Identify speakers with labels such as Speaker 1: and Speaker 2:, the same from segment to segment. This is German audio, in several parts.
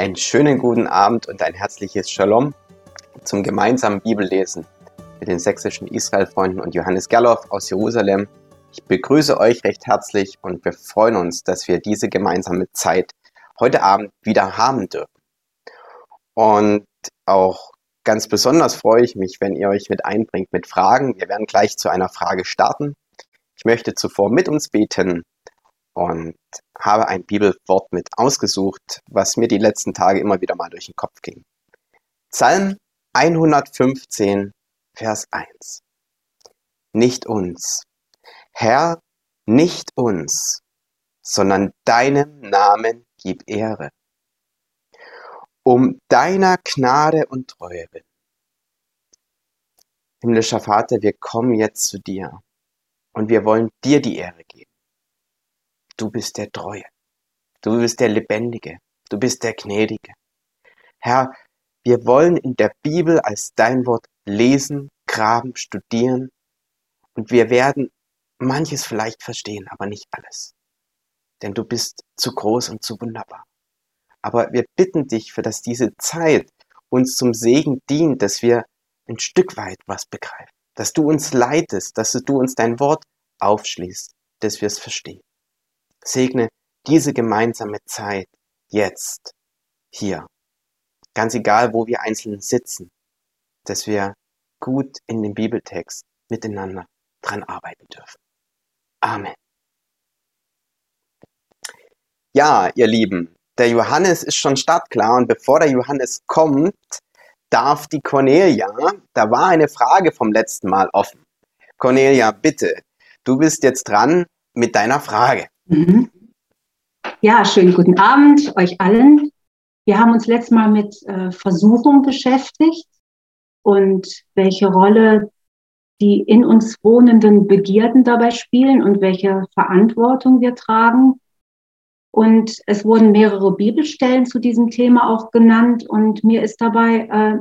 Speaker 1: Einen schönen guten Abend und ein herzliches Shalom zum gemeinsamen Bibellesen mit den sächsischen Israelfreunden und Johannes Gerloff aus Jerusalem. Ich begrüße euch recht herzlich und wir freuen uns, dass wir diese gemeinsame Zeit heute Abend wieder haben dürfen. Und auch ganz besonders freue ich mich, wenn ihr euch mit einbringt mit Fragen. Wir werden gleich zu einer Frage starten. Ich möchte zuvor mit uns beten und habe ein Bibelwort mit ausgesucht, was mir die letzten Tage immer wieder mal durch den Kopf ging. Psalm 115, Vers 1. Nicht uns, Herr, nicht uns, sondern deinem Namen gib Ehre. Um deiner Gnade und Treue willen. Himmlischer Vater, wir kommen jetzt zu dir und wir wollen dir die Ehre geben. Du bist der Treue. Du bist der Lebendige. Du bist der Gnädige. Herr, wir wollen in der Bibel als dein Wort lesen, graben, studieren und wir werden manches vielleicht verstehen, aber nicht alles. Denn du bist zu groß und zu wunderbar. Aber wir bitten dich, für dass diese Zeit uns zum Segen dient, dass wir ein Stück weit was begreifen, dass du uns leitest, dass du uns dein Wort aufschließt, dass wir es verstehen. Segne diese gemeinsame Zeit jetzt, hier. Ganz egal, wo wir einzeln sitzen, dass wir gut in dem Bibeltext miteinander dran arbeiten dürfen. Amen. Ja, ihr Lieben, der Johannes ist schon startklar und bevor der Johannes kommt, darf die Cornelia, da war eine Frage vom letzten Mal offen. Cornelia, bitte, du bist jetzt dran mit deiner Frage. Mhm.
Speaker 2: Ja, schönen guten Abend euch allen. Wir haben uns letztes Mal mit äh, Versuchung beschäftigt und welche Rolle die in uns wohnenden Begierden dabei spielen und welche Verantwortung wir tragen. Und es wurden mehrere Bibelstellen zu diesem Thema auch genannt und mir ist dabei äh,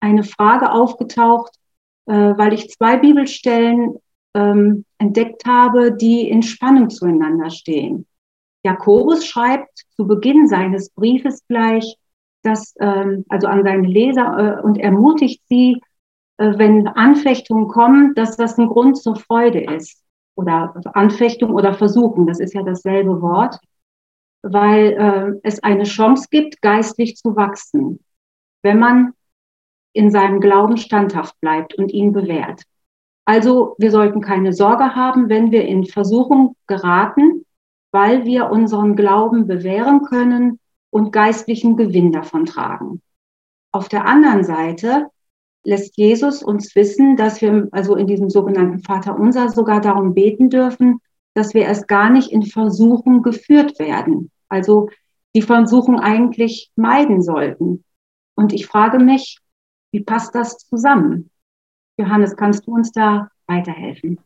Speaker 2: eine Frage aufgetaucht, äh, weil ich zwei Bibelstellen ähm, entdeckt habe, die in Spannung zueinander stehen. Jakobus schreibt zu Beginn seines Briefes gleich, dass, ähm, also an seine Leser äh, und ermutigt sie, äh, wenn Anfechtungen kommen, dass das ein Grund zur Freude ist. Oder Anfechtung oder Versuchen, das ist ja dasselbe Wort, weil äh, es eine Chance gibt, geistlich zu wachsen, wenn man in seinem Glauben standhaft bleibt und ihn bewährt. Also wir sollten keine Sorge haben, wenn wir in Versuchung geraten, weil wir unseren Glauben bewähren können und geistlichen Gewinn davon tragen. Auf der anderen Seite lässt Jesus uns wissen, dass wir also in diesem sogenannten Vater unser sogar darum beten dürfen, dass wir erst gar nicht in Versuchung geführt werden. Also die Versuchung eigentlich meiden sollten. Und ich frage mich, wie passt das zusammen? Johannes, kannst du uns da weiterhelfen?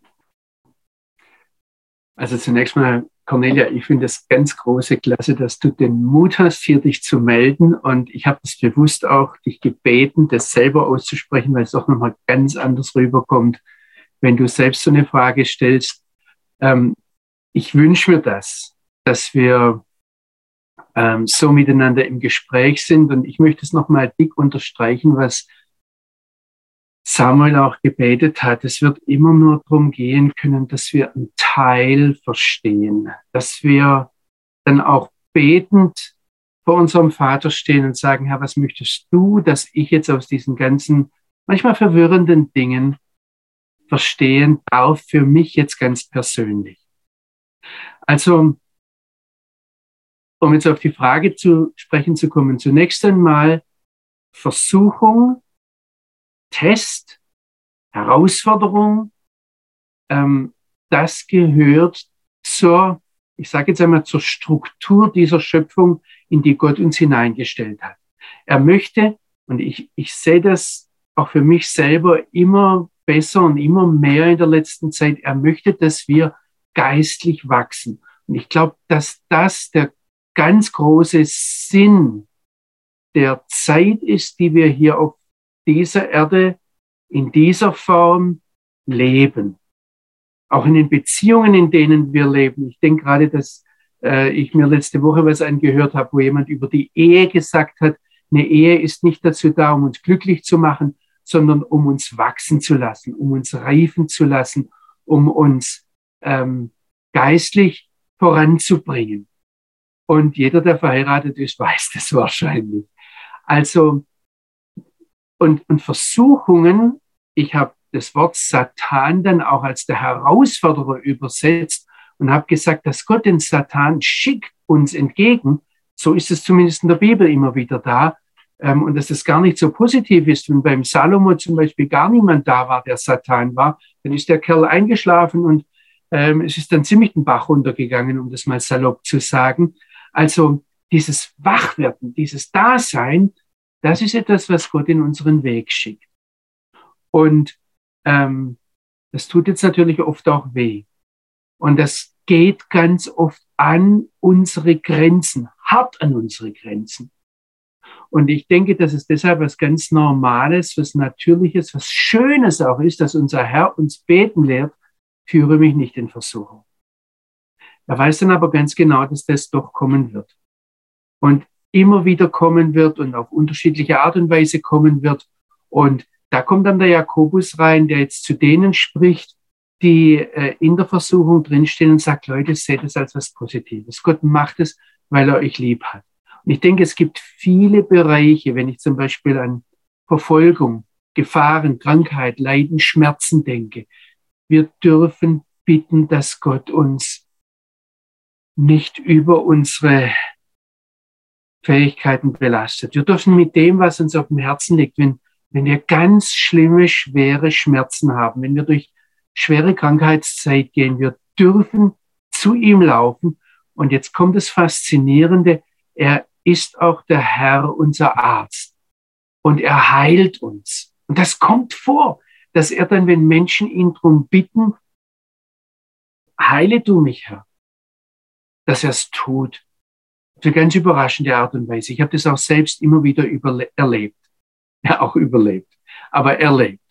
Speaker 3: Also zunächst mal, Cornelia, ich finde es ganz große Klasse, dass du den Mut hast, hier dich zu melden. Und ich habe es bewusst auch dich gebeten, das selber auszusprechen, weil es doch nochmal ganz anders rüberkommt, wenn du selbst so eine Frage stellst. Ähm, ich wünsche mir das, dass wir ähm, so miteinander im Gespräch sind. Und ich möchte es nochmal dick unterstreichen, was Samuel auch gebetet hat, es wird immer nur darum gehen können, dass wir einen Teil verstehen, dass wir dann auch betend vor unserem Vater stehen und sagen, Herr, was möchtest du, dass ich jetzt aus diesen ganzen manchmal verwirrenden Dingen verstehen darf für mich jetzt ganz persönlich. Also, um jetzt auf die Frage zu sprechen zu kommen, zunächst einmal Versuchung Test, Herausforderung, ähm, das gehört zur, ich sage jetzt einmal, zur Struktur dieser Schöpfung, in die Gott uns hineingestellt hat. Er möchte, und ich, ich sehe das auch für mich selber immer besser und immer mehr in der letzten Zeit, er möchte, dass wir geistlich wachsen. Und ich glaube, dass das der ganz große Sinn der Zeit ist, die wir hier auf dieser Erde in dieser Form leben. Auch in den Beziehungen, in denen wir leben. Ich denke gerade, dass äh, ich mir letzte Woche was angehört habe, wo jemand über die Ehe gesagt hat, eine Ehe ist nicht dazu da, um uns glücklich zu machen, sondern um uns wachsen zu lassen, um uns reifen zu lassen, um uns ähm, geistlich voranzubringen. Und jeder, der verheiratet ist, weiß das wahrscheinlich. Also, und, und Versuchungen, ich habe das Wort Satan dann auch als der Herausforderer übersetzt und habe gesagt, dass Gott den Satan schickt uns entgegen. So ist es zumindest in der Bibel immer wieder da. Ähm, und dass es gar nicht so positiv ist, wenn beim Salomo zum Beispiel gar niemand da war, der Satan war, dann ist der Kerl eingeschlafen und ähm, es ist dann ziemlich den Bach runtergegangen, um das mal salopp zu sagen. Also dieses Wachwerden, dieses Dasein, das ist etwas, was Gott in unseren Weg schickt. Und ähm, das tut jetzt natürlich oft auch weh. Und das geht ganz oft an unsere Grenzen, hart an unsere Grenzen. Und ich denke, dass es deshalb was ganz Normales, was Natürliches, was Schönes auch ist, dass unser Herr uns beten lehrt, führe mich nicht in Versuchung. Er weiß dann aber ganz genau, dass das doch kommen wird. Und immer wieder kommen wird und auf unterschiedliche Art und Weise kommen wird. Und da kommt dann der Jakobus rein, der jetzt zu denen spricht, die äh, in der Versuchung drinstehen und sagt, Leute, seht es als was Positives. Gott macht es, weil er euch lieb hat. Und ich denke, es gibt viele Bereiche, wenn ich zum Beispiel an Verfolgung, Gefahren, Krankheit, Leiden, Schmerzen denke. Wir dürfen bitten, dass Gott uns nicht über unsere Fähigkeiten belastet. Wir dürfen mit dem, was uns auf dem Herzen liegt, wenn, wenn wir ganz schlimme, schwere Schmerzen haben, wenn wir durch schwere Krankheitszeit gehen. Wir dürfen zu ihm laufen. Und jetzt kommt das Faszinierende. Er ist auch der Herr, unser Arzt. Und er heilt uns. Und das kommt vor, dass er dann, wenn Menschen ihn drum bitten, heile du mich, Herr, dass er es tut. Eine ganz überraschende Art und Weise. Ich habe das auch selbst immer wieder erlebt. Ja, auch überlebt, aber erlebt.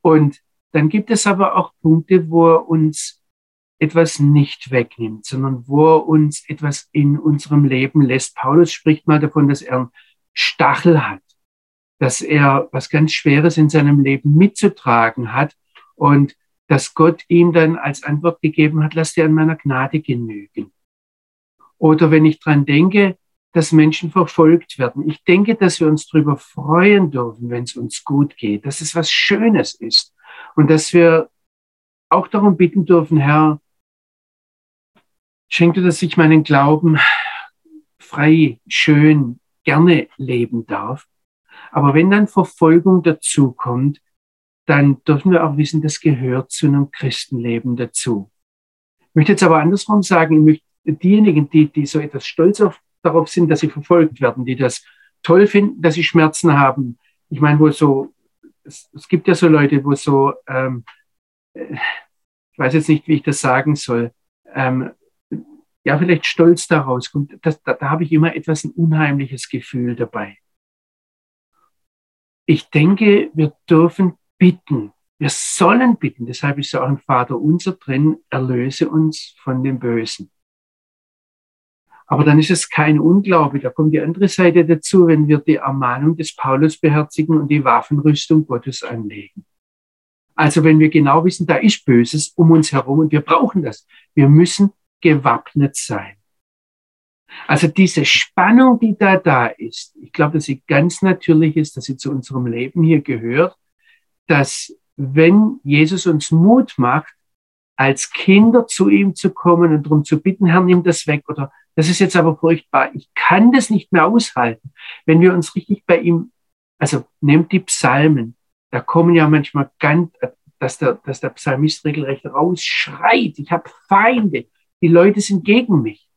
Speaker 3: Und dann gibt es aber auch Punkte, wo er uns etwas nicht wegnimmt, sondern wo er uns etwas in unserem Leben lässt. Paulus spricht mal davon, dass er einen Stachel hat, dass er was ganz Schweres in seinem Leben mitzutragen hat und dass Gott ihm dann als Antwort gegeben hat, lass dir an meiner Gnade genügen. Oder wenn ich dran denke, dass Menschen verfolgt werden. Ich denke, dass wir uns darüber freuen dürfen, wenn es uns gut geht, dass es was Schönes ist und dass wir auch darum bitten dürfen, Herr, schenke, dass ich meinen Glauben frei, schön, gerne leben darf. Aber wenn dann Verfolgung dazukommt, dann dürfen wir auch wissen, das gehört zu einem Christenleben dazu. Ich möchte jetzt aber andersrum sagen, ich möchte diejenigen, die, die so etwas stolz auf, darauf sind, dass sie verfolgt werden, die das toll finden, dass sie Schmerzen haben. Ich meine, wo so es, es gibt ja so Leute, wo so, ähm, ich weiß jetzt nicht, wie ich das sagen soll, ähm, ja, vielleicht stolz daraus kommt. Das, da, da habe ich immer etwas ein unheimliches Gefühl dabei. Ich denke, wir dürfen bitten. Wir sollen bitten. Deshalb ist ja auch ein Vater unser drin, erlöse uns von dem Bösen. Aber dann ist es kein Unglaube. Da kommt die andere Seite dazu, wenn wir die Ermahnung des Paulus beherzigen und die Waffenrüstung Gottes anlegen. Also wenn wir genau wissen, da ist Böses um uns herum und wir brauchen das. Wir müssen gewappnet sein. Also diese Spannung, die da da ist, ich glaube, dass sie ganz natürlich ist, dass sie zu unserem Leben hier gehört, dass wenn Jesus uns Mut macht, als Kinder zu ihm zu kommen und darum zu bitten, Herr, nimm das weg oder das ist jetzt aber furchtbar. Ich kann das nicht mehr aushalten. Wenn wir uns richtig bei ihm, also nehmt die Psalmen, da kommen ja manchmal ganz, dass der, dass der Psalmist regelrecht rausschreit. Ich habe Feinde. Die Leute sind gegen mich.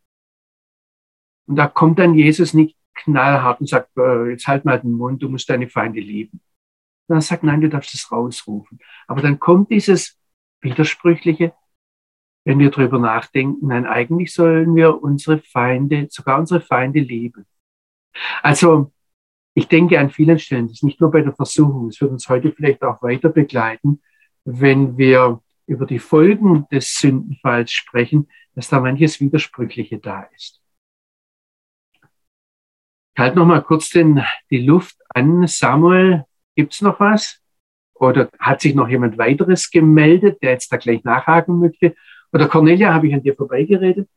Speaker 3: Und da kommt dann Jesus nicht knallhart und sagt, äh, jetzt halt mal den Mund, du musst deine Feinde lieben. Er sagt, nein, du darfst es rausrufen. Aber dann kommt dieses widersprüchliche, wenn wir darüber nachdenken, nein, eigentlich sollen wir unsere Feinde, sogar unsere Feinde lieben. Also, ich denke an vielen Stellen, das ist nicht nur bei der Versuchung, es wird uns heute vielleicht auch weiter begleiten, wenn wir über die Folgen des Sündenfalls sprechen, dass da manches Widersprüchliche da ist. Ich halte noch mal kurz den, die Luft an. Samuel, gibt's noch was? Oder hat sich noch jemand weiteres gemeldet, der jetzt da gleich nachhaken möchte? Oder Cornelia, habe ich an dir vorbeigeredet?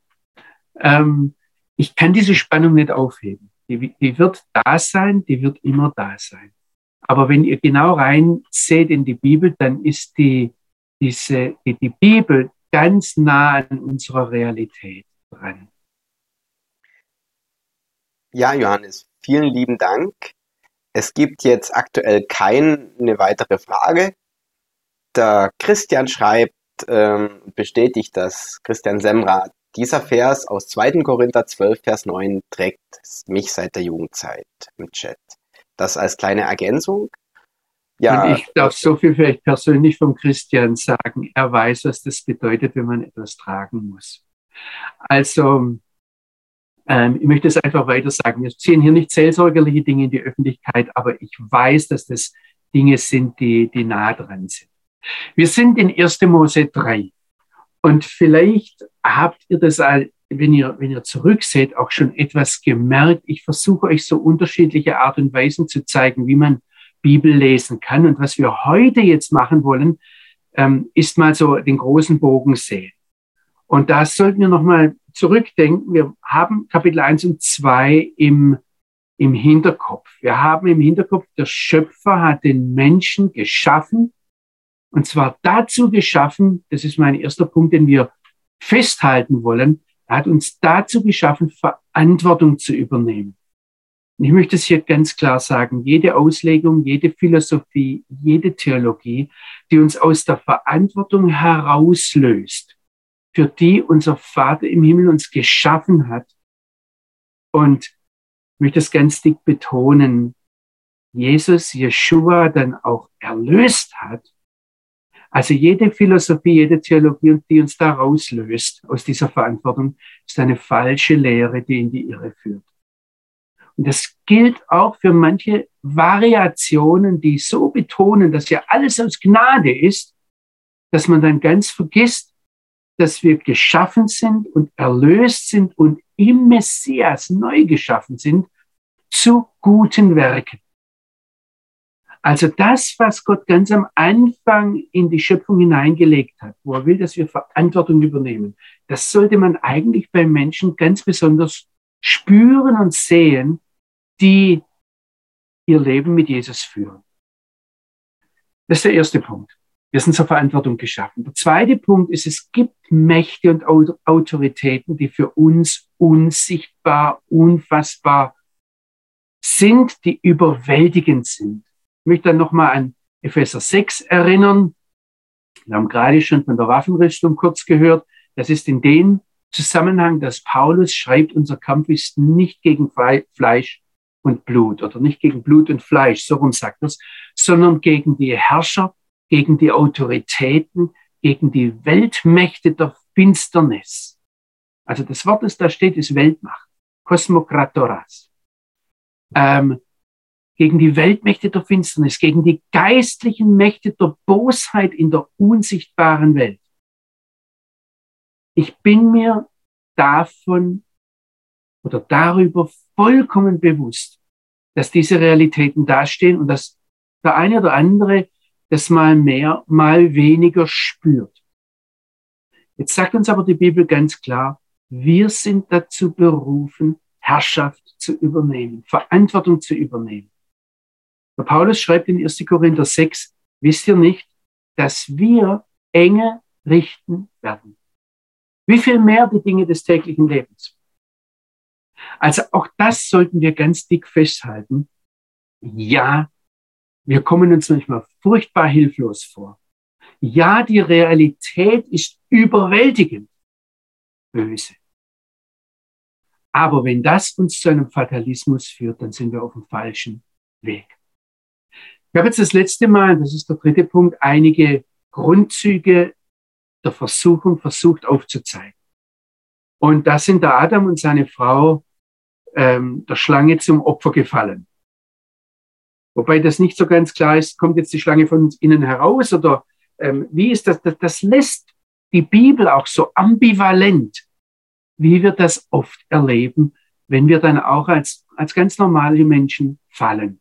Speaker 3: Ähm, ich kann diese Spannung nicht aufheben. Die, die wird da sein, die wird immer da sein. Aber wenn ihr genau rein seht in die Bibel, dann ist die, diese, die, die Bibel ganz nah an unserer Realität dran.
Speaker 1: Ja, Johannes, vielen lieben Dank. Es gibt jetzt aktuell keine weitere Frage. Der Christian schreibt, ähm, bestätigt, dass Christian Semra dieser Vers aus 2. Korinther 12, Vers 9 trägt mich seit der Jugendzeit im Chat. Das als kleine Ergänzung.
Speaker 3: Ja, und ich darf so viel vielleicht persönlich vom Christian sagen. Er weiß, was das bedeutet, wenn man etwas tragen muss. Also, ähm, ich möchte es einfach weiter sagen. Wir ziehen hier nicht seelsorgerliche Dinge in die Öffentlichkeit, aber ich weiß, dass das Dinge sind, die, die nah dran sind. Wir sind in 1. Mose 3. Und vielleicht habt ihr das, wenn ihr, wenn ihr zurückseht, auch schon etwas gemerkt. Ich versuche euch so unterschiedliche Art und Weisen zu zeigen, wie man Bibel lesen kann. Und was wir heute jetzt machen wollen, ähm, ist mal so den großen Bogen sehen. Und da sollten wir nochmal zurückdenken. Wir haben Kapitel 1 und 2 im, im Hinterkopf. Wir haben im Hinterkopf, der Schöpfer hat den Menschen geschaffen. Und zwar dazu geschaffen, das ist mein erster Punkt, den wir festhalten wollen. Er hat uns dazu geschaffen, Verantwortung zu übernehmen. Und ich möchte es hier ganz klar sagen, jede Auslegung, jede Philosophie, jede Theologie, die uns aus der Verantwortung herauslöst, für die unser Vater im Himmel uns geschaffen hat. Und ich möchte es ganz dick betonen, Jesus, Yeshua dann auch erlöst hat. Also jede Philosophie, jede Theologie, die uns da rauslöst aus dieser Verantwortung, ist eine falsche Lehre, die in die Irre führt. Und das gilt auch für manche Variationen, die so betonen, dass ja alles aus Gnade ist, dass man dann ganz vergisst, dass wir geschaffen sind und erlöst sind und im Messias neu geschaffen sind zu guten Werken. Also das, was Gott ganz am Anfang in die Schöpfung hineingelegt hat, wo er will, dass wir Verantwortung übernehmen, das sollte man eigentlich bei Menschen ganz besonders spüren und sehen, die ihr Leben mit Jesus führen. Das ist der erste Punkt. Wir sind zur Verantwortung geschaffen. Der zweite Punkt ist, es gibt Mächte und Autoritäten, die für uns unsichtbar, unfassbar sind, die überwältigend sind. Möchte dann nochmal an Epheser 6 erinnern. Wir haben gerade schon von der Waffenrüstung kurz gehört. Das ist in dem Zusammenhang, dass Paulus schreibt, unser Kampf ist nicht gegen Fleisch und Blut oder nicht gegen Blut und Fleisch, so rum sagt es, sondern gegen die Herrscher, gegen die Autoritäten, gegen die Weltmächte der Finsternis. Also das Wort, das da steht, ist Weltmacht, Kosmokratoras. Ähm, gegen die Weltmächte der Finsternis, gegen die geistlichen Mächte der Bosheit in der unsichtbaren Welt. Ich bin mir davon oder darüber vollkommen bewusst, dass diese Realitäten dastehen und dass der eine oder andere das mal mehr, mal weniger spürt. Jetzt sagt uns aber die Bibel ganz klar, wir sind dazu berufen, Herrschaft zu übernehmen, Verantwortung zu übernehmen. Der Paulus schreibt in 1. Korinther 6, wisst ihr nicht, dass wir enge richten werden? Wie viel mehr die Dinge des täglichen Lebens? Also auch das sollten wir ganz dick festhalten. Ja, wir kommen uns manchmal furchtbar hilflos vor. Ja, die Realität ist überwältigend böse. Aber wenn das uns zu einem Fatalismus führt, dann sind wir auf dem falschen Weg. Ich habe jetzt das letzte Mal, das ist der dritte Punkt, einige Grundzüge der Versuchung versucht aufzuzeigen. Und da sind der Adam und seine Frau ähm, der Schlange zum Opfer gefallen. Wobei das nicht so ganz klar ist, kommt jetzt die Schlange von innen heraus oder ähm, wie ist das, das? Das lässt die Bibel auch so ambivalent wie wir das oft erleben, wenn wir dann auch als, als ganz normale Menschen fallen.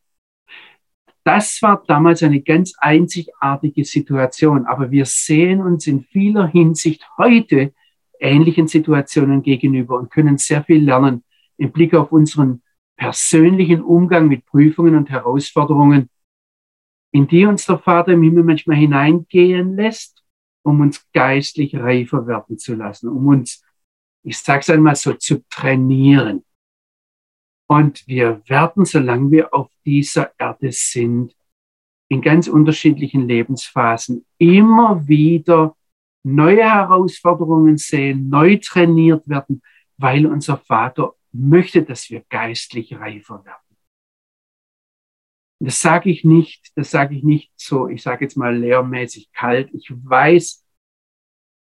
Speaker 3: Das war damals eine ganz einzigartige Situation, aber wir sehen uns in vieler Hinsicht heute ähnlichen Situationen gegenüber und können sehr viel lernen im Blick auf unseren persönlichen Umgang mit Prüfungen und Herausforderungen, in die uns der Vater im Himmel manchmal hineingehen lässt, um uns geistlich reifer werden zu lassen, um uns, ich sage es einmal so, zu trainieren. Und wir werden, solange wir auf dieser Erde sind, in ganz unterschiedlichen Lebensphasen immer wieder neue Herausforderungen sehen, neu trainiert werden, weil unser Vater möchte, dass wir geistlich reifer werden. Das sage ich nicht, das sage ich nicht so, ich sage jetzt mal lehrmäßig kalt. Ich weiß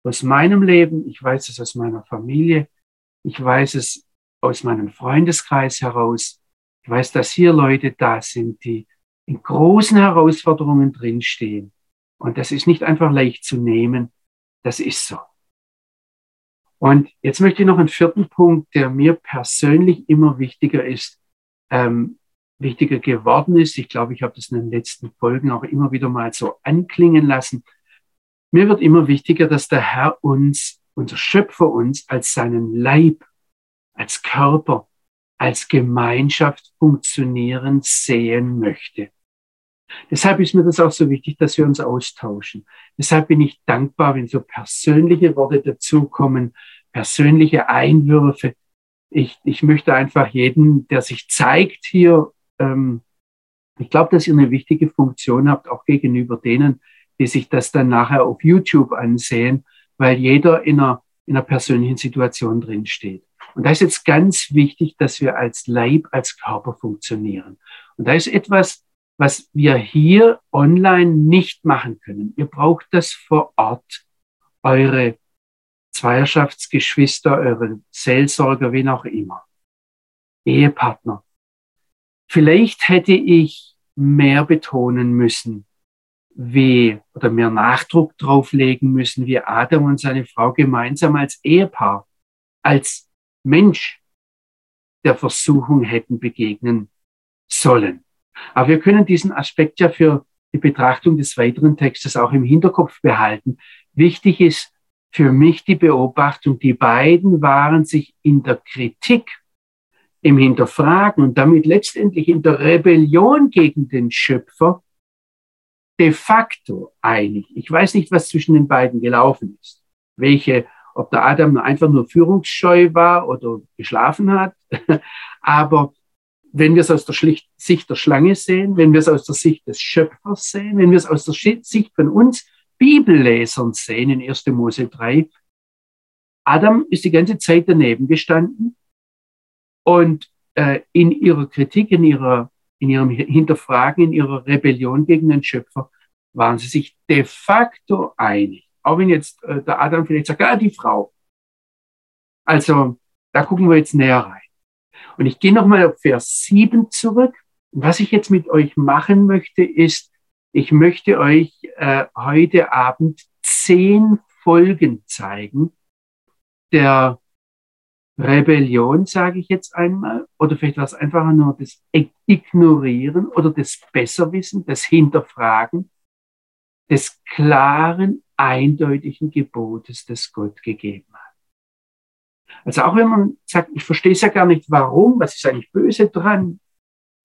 Speaker 3: aus meinem Leben, ich weiß es aus meiner Familie, ich weiß es aus meinem Freundeskreis heraus. Ich weiß, dass hier Leute da sind, die in großen Herausforderungen drinstehen. Und das ist nicht einfach leicht zu nehmen. Das ist so. Und jetzt möchte ich noch einen vierten Punkt, der mir persönlich immer wichtiger ist, ähm, wichtiger geworden ist. Ich glaube, ich habe das in den letzten Folgen auch immer wieder mal so anklingen lassen. Mir wird immer wichtiger, dass der Herr uns, unser Schöpfer uns als seinen Leib als Körper, als Gemeinschaft funktionieren sehen möchte. Deshalb ist mir das auch so wichtig, dass wir uns austauschen. Deshalb bin ich dankbar, wenn so persönliche Worte dazukommen, persönliche Einwürfe. Ich, ich möchte einfach jeden, der sich zeigt hier, ähm, ich glaube, dass ihr eine wichtige Funktion habt, auch gegenüber denen, die sich das dann nachher auf YouTube ansehen, weil jeder in einer, in einer persönlichen Situation drin steht. Und da ist jetzt ganz wichtig, dass wir als Leib, als Körper funktionieren. Und da ist etwas, was wir hier online nicht machen können. Ihr braucht das vor Ort, eure Zweierschaftsgeschwister, eure Seelsorger, wen auch immer. Ehepartner. Vielleicht hätte ich mehr betonen müssen, wie, oder mehr Nachdruck drauflegen müssen, wie Adam und seine Frau gemeinsam als Ehepaar, als Mensch der Versuchung hätten begegnen sollen. Aber wir können diesen Aspekt ja für die Betrachtung des weiteren Textes auch im Hinterkopf behalten. Wichtig ist für mich die Beobachtung, die beiden waren sich in der Kritik, im Hinterfragen und damit letztendlich in der Rebellion gegen den Schöpfer de facto einig. Ich weiß nicht, was zwischen den beiden gelaufen ist, welche ob der Adam einfach nur führungsscheu war oder geschlafen hat. Aber wenn wir es aus der Sicht der Schlange sehen, wenn wir es aus der Sicht des Schöpfers sehen, wenn wir es aus der Sicht von uns Bibellesern sehen in 1. Mose 3, Adam ist die ganze Zeit daneben gestanden und äh, in ihrer Kritik, in, ihrer, in ihrem Hinterfragen, in ihrer Rebellion gegen den Schöpfer waren sie sich de facto einig. Auch wenn jetzt äh, der Adam vielleicht sagt, ja, die Frau. Also, da gucken wir jetzt näher rein. Und ich gehe nochmal auf Vers 7 zurück. Und was ich jetzt mit euch machen möchte, ist, ich möchte euch äh, heute Abend zehn Folgen zeigen der Rebellion, sage ich jetzt einmal, oder vielleicht war es einfach nur das Ignorieren oder das Besserwissen, das Hinterfragen des klaren eindeutigen Gebotes, das Gott gegeben hat. Also auch wenn man sagt, ich verstehe es ja gar nicht, warum, was ist eigentlich böse dran,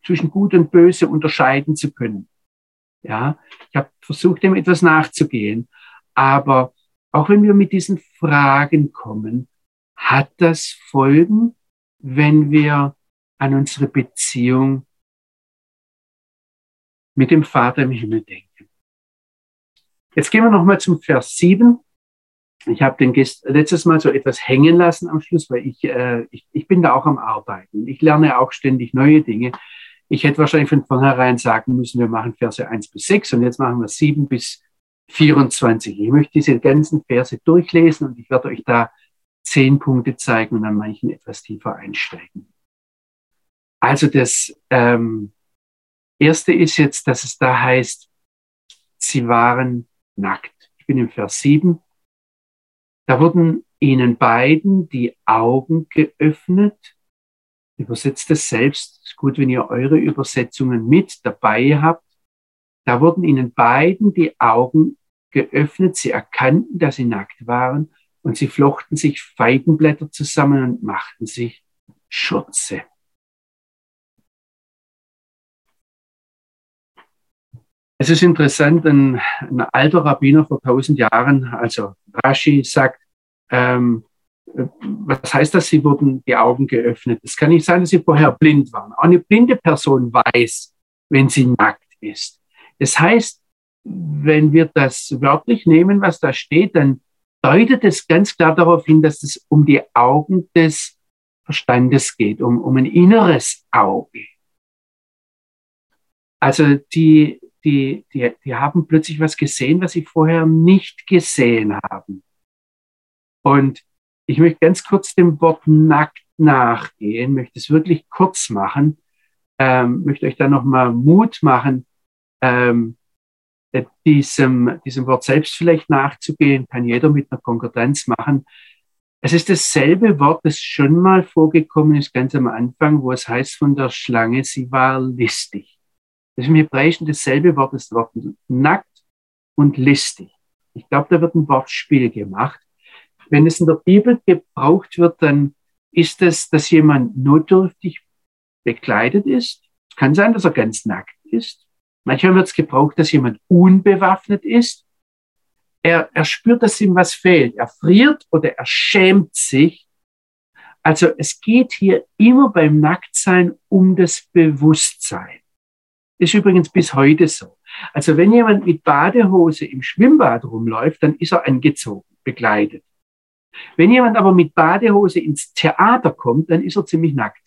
Speaker 3: zwischen gut und böse unterscheiden zu können. Ja, ich habe versucht, dem etwas nachzugehen. Aber auch wenn wir mit diesen Fragen kommen, hat das Folgen, wenn wir an unsere Beziehung mit dem Vater im Himmel denken. Jetzt gehen wir nochmal zum Vers 7. Ich habe den letztes Mal so etwas hängen lassen am Schluss, weil ich, äh, ich, ich bin da auch am Arbeiten. Ich lerne auch ständig neue Dinge. Ich hätte wahrscheinlich von vornherein sagen müssen, wir machen Verse 1 bis 6 und jetzt machen wir 7 bis 24. Ich möchte diese ganzen Verse durchlesen und ich werde euch da zehn Punkte zeigen und an manchen etwas tiefer einsteigen. Also das ähm, erste ist jetzt, dass es da heißt, sie waren nackt. Ich bin im Vers 7. Da wurden ihnen beiden die Augen geöffnet. Übersetzt es selbst. Ist gut, wenn ihr eure Übersetzungen mit dabei habt. Da wurden ihnen beiden die Augen geöffnet. Sie erkannten, dass sie nackt waren und sie flochten sich Feigenblätter zusammen und machten sich Schürze. Es ist interessant, ein, ein alter Rabbiner vor tausend Jahren, also Rashi, sagt, ähm, was heißt das, sie wurden die Augen geöffnet? Es kann nicht sein, dass sie vorher blind waren. Auch eine blinde Person weiß, wenn sie nackt ist. Das heißt, wenn wir das wörtlich nehmen, was da steht, dann deutet es ganz klar darauf hin, dass es um die Augen des Verstandes geht, um, um ein inneres Auge. Also die, die, die, die haben plötzlich was gesehen, was sie vorher nicht gesehen haben. Und ich möchte ganz kurz dem Wort nackt nachgehen, möchte es wirklich kurz machen, ähm, möchte euch da nochmal Mut machen, ähm, diesem, diesem Wort selbst vielleicht nachzugehen, kann jeder mit einer Konkordanz machen. Es ist dasselbe Wort, das schon mal vorgekommen ist, ganz am Anfang, wo es heißt von der Schlange, sie war listig. Das ist im Hebräischen dasselbe Wort, das Wort nackt und listig. Ich glaube, da wird ein Wortspiel gemacht. Wenn es in der Bibel gebraucht wird, dann ist es, dass jemand notdürftig bekleidet ist. Es kann sein, dass er ganz nackt ist. Manchmal wird es gebraucht, dass jemand unbewaffnet ist. Er, er spürt, dass ihm was fehlt. Er friert oder er schämt sich. Also es geht hier immer beim Nacktsein um das Bewusstsein. Ist übrigens bis heute so. Also wenn jemand mit Badehose im Schwimmbad rumläuft, dann ist er angezogen, begleitet. Wenn jemand aber mit Badehose ins Theater kommt, dann ist er ziemlich nackt.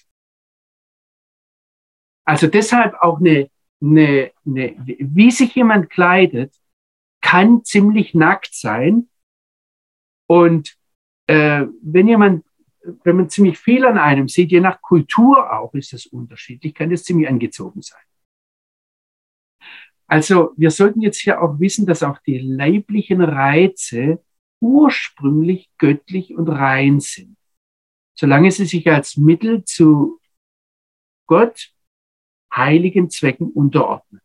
Speaker 3: Also deshalb auch eine eine, eine, wie sich jemand kleidet, kann ziemlich nackt sein. Und äh, wenn jemand, wenn man ziemlich viel an einem sieht, je nach Kultur auch, ist das unterschiedlich, kann das ziemlich angezogen sein. Also wir sollten jetzt hier auch wissen, dass auch die leiblichen Reize ursprünglich göttlich und rein sind. Solange sie sich als Mittel zu Gott heiligen Zwecken unterordnen.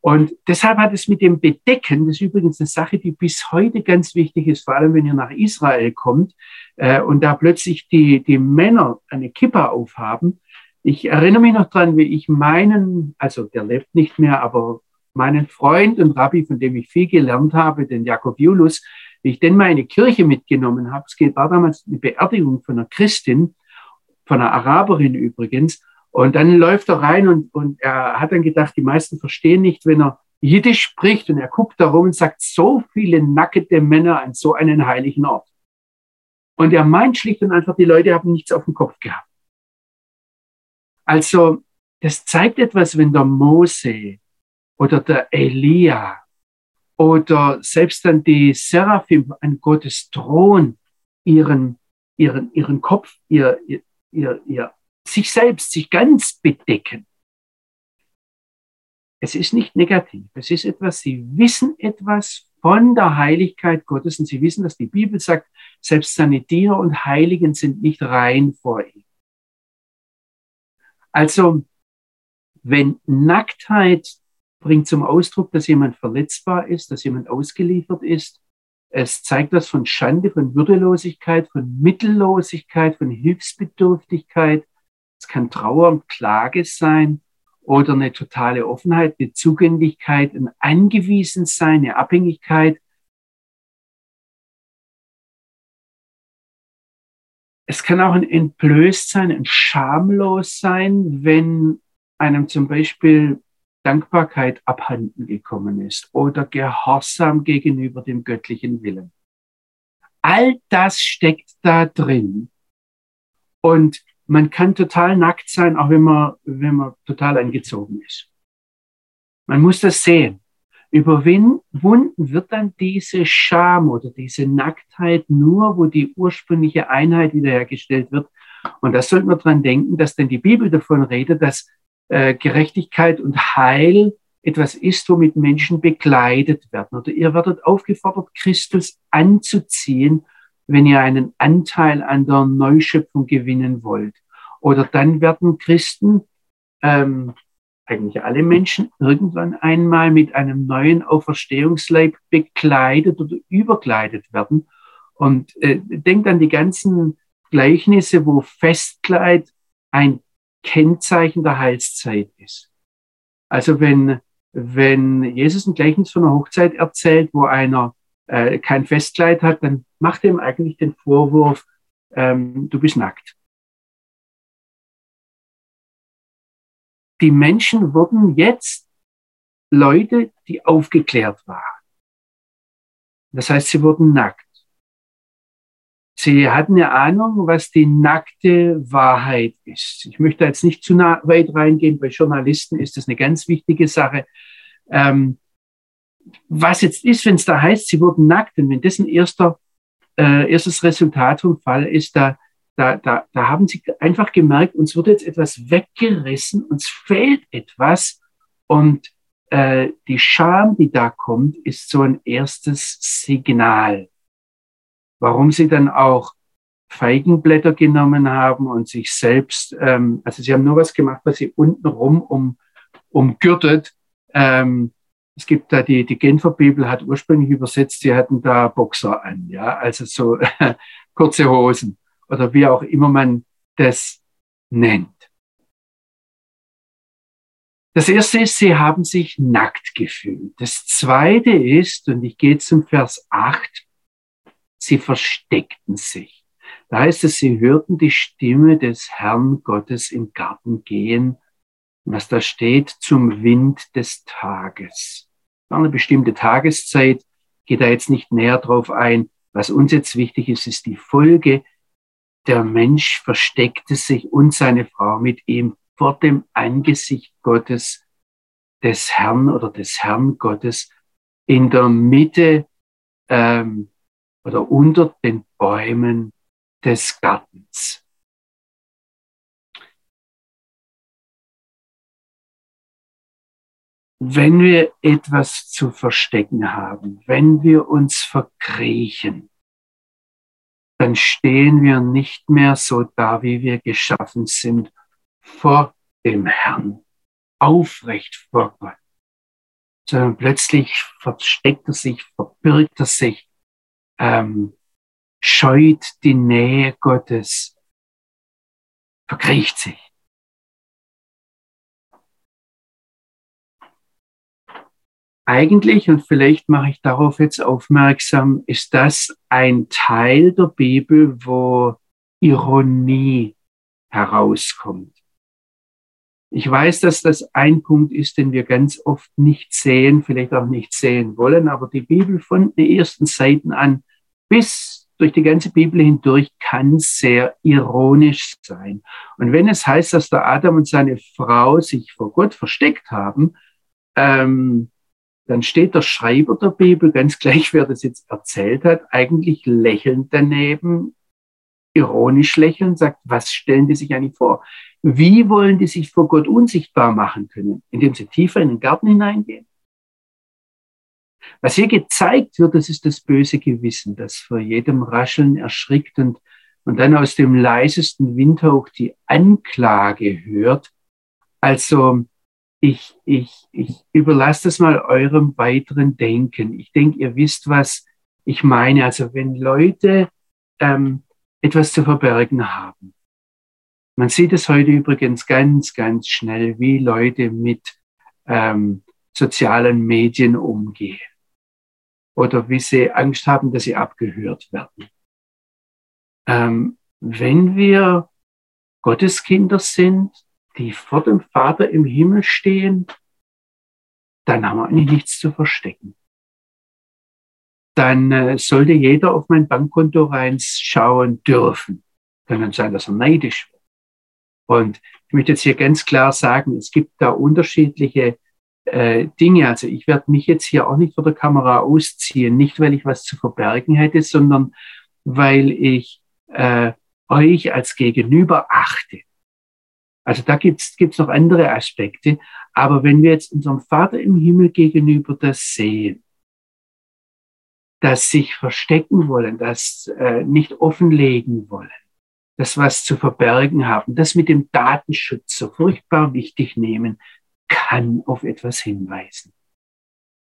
Speaker 3: Und deshalb hat es mit dem Bedecken, das ist übrigens eine Sache, die bis heute ganz wichtig ist, vor allem wenn ihr nach Israel kommt äh, und da plötzlich die, die Männer eine Kippa aufhaben. Ich erinnere mich noch dran, wie ich meinen, also der lebt nicht mehr, aber meinen Freund und Rabbi, von dem ich viel gelernt habe, den Jakob Julus, wie ich denn mal eine Kirche mitgenommen habe. Es war damals eine Beerdigung von einer Christin, von einer Araberin übrigens. Und dann läuft er rein und, und er hat dann gedacht, die meisten verstehen nicht, wenn er Jiddisch spricht und er guckt da rum und sagt, so viele nackte Männer an so einen heiligen Ort. Und er meint schlicht und einfach, die Leute haben nichts auf dem Kopf gehabt. Also, das zeigt etwas, wenn der Mose oder der Elia oder selbst dann die Seraphim an Gottes Thron ihren, ihren, ihren Kopf, ihr, ihr, ihr, ihr sich selbst, sich ganz bedecken. Es ist nicht negativ. Es ist etwas, sie wissen etwas von der Heiligkeit Gottes und sie wissen, dass die Bibel sagt, selbst seine Diener und Heiligen sind nicht rein vor ihm. Also, wenn Nacktheit bringt zum Ausdruck, dass jemand verletzbar ist, dass jemand ausgeliefert ist, es zeigt das von Schande, von Würdelosigkeit, von Mittellosigkeit, von Hilfsbedürftigkeit, es kann Trauer und Klage sein oder eine totale Offenheit, eine Zugänglichkeit, ein Angewiesensein, eine Abhängigkeit. Es kann auch ein Entblößtsein, ein Schamlossein, wenn einem zum Beispiel Dankbarkeit abhanden gekommen ist oder Gehorsam gegenüber dem göttlichen Willen. All das steckt da drin. Und man kann total nackt sein, auch wenn man, wenn man total angezogen ist. Man muss das sehen. Überwunden wird dann diese Scham oder diese Nacktheit nur, wo die ursprüngliche Einheit wiederhergestellt wird. Und da sollte man dran denken, dass denn die Bibel davon redet, dass äh, Gerechtigkeit und Heil etwas ist, womit Menschen bekleidet werden. Oder ihr werdet aufgefordert, Christus anzuziehen wenn ihr einen Anteil an der Neuschöpfung gewinnen wollt. Oder dann werden Christen, ähm, eigentlich alle Menschen, irgendwann einmal mit einem neuen Auferstehungsleib bekleidet oder überkleidet werden. Und äh, denkt an die ganzen Gleichnisse, wo Festkleid ein Kennzeichen der Heilszeit ist. Also wenn, wenn Jesus ein Gleichnis von einer Hochzeit erzählt, wo einer äh, kein Festkleid hat, dann macht er ihm eigentlich den Vorwurf, ähm, du bist nackt. Die Menschen wurden jetzt Leute, die aufgeklärt waren. Das heißt, sie wurden nackt. Sie hatten eine Ahnung, was die nackte Wahrheit ist. Ich möchte jetzt nicht zu weit reingehen. Bei Journalisten ist das eine ganz wichtige Sache. Ähm, was jetzt ist, wenn es da heißt, sie wurden nackt, und wenn das ein erster, äh, erstes Resultat vom Fall ist, da, da, da, da haben sie einfach gemerkt, uns wird jetzt etwas weggerissen, uns fehlt etwas. Und äh, die Scham, die da kommt, ist so ein erstes Signal. Warum sie dann auch Feigenblätter genommen haben und sich selbst, ähm, also sie haben nur was gemacht, was sie untenrum um, umgürtet. Ähm, es gibt da die, die Genfer Bibel hat ursprünglich übersetzt, sie hatten da Boxer an, ja, also so kurze Hosen oder wie auch immer man das nennt. Das erste ist, sie haben sich nackt gefühlt. Das zweite ist, und ich gehe zum Vers 8, sie versteckten sich. Da heißt es, sie hörten die Stimme des Herrn Gottes im Garten gehen, was da steht, zum Wind des Tages. War eine bestimmte Tageszeit, geht da jetzt nicht näher drauf ein. Was uns jetzt wichtig ist, ist die Folge. Der Mensch versteckte sich und seine Frau mit ihm vor dem Angesicht Gottes, des Herrn oder des Herrn Gottes in der Mitte ähm, oder unter den Bäumen des Gartens. Wenn wir etwas zu verstecken haben, wenn wir uns verkriechen, dann stehen wir nicht mehr so da, wie wir geschaffen sind, vor dem Herrn, aufrecht vor Gott, sondern plötzlich versteckt er sich, verbirgt er sich ähm, scheut die Nähe Gottes, verkriecht sich. Eigentlich, und vielleicht mache ich darauf jetzt aufmerksam, ist das ein Teil der Bibel, wo Ironie herauskommt. Ich weiß, dass das ein Punkt ist, den wir ganz oft nicht sehen, vielleicht auch nicht sehen wollen, aber die Bibel von den ersten Seiten an bis durch die ganze Bibel hindurch kann sehr ironisch sein. Und wenn es heißt, dass der Adam und seine Frau sich vor Gott versteckt haben, ähm, dann steht der Schreiber der Bibel, ganz gleich wer das jetzt erzählt hat, eigentlich lächelnd daneben, ironisch lächelnd, sagt, was stellen die sich eigentlich vor? Wie wollen die sich vor Gott unsichtbar machen können? Indem sie tiefer in den Garten hineingehen? Was hier gezeigt wird, das ist das böse Gewissen, das vor jedem Rascheln erschrickt und, und dann aus dem leisesten Windhauch die Anklage hört. Also ich, ich, ich überlasse das mal eurem weiteren Denken. Ich denke, ihr wisst, was ich meine. Also wenn Leute ähm, etwas zu verbergen haben. Man sieht es heute übrigens ganz, ganz schnell, wie Leute mit ähm, sozialen Medien umgehen oder wie sie Angst haben, dass sie abgehört werden. Ähm, wenn wir Gotteskinder sind, die vor dem Vater im Himmel stehen, dann haben wir eigentlich nichts zu verstecken. Dann äh, sollte jeder auf mein Bankkonto reinschauen dürfen. Kann dann sein, dass er neidisch wird. Und ich möchte jetzt hier ganz klar sagen, es gibt da unterschiedliche äh, Dinge. Also ich werde mich jetzt hier auch nicht vor der Kamera ausziehen, nicht weil ich was zu verbergen hätte, sondern weil ich äh, euch als Gegenüber achte. Also da gibt's gibt's noch andere Aspekte. Aber wenn wir jetzt unserem Vater im Himmel gegenüber das sehen, das sich verstecken wollen, das äh, nicht offenlegen wollen, das was zu verbergen haben, das mit dem Datenschutz so furchtbar wichtig nehmen, kann auf etwas hinweisen,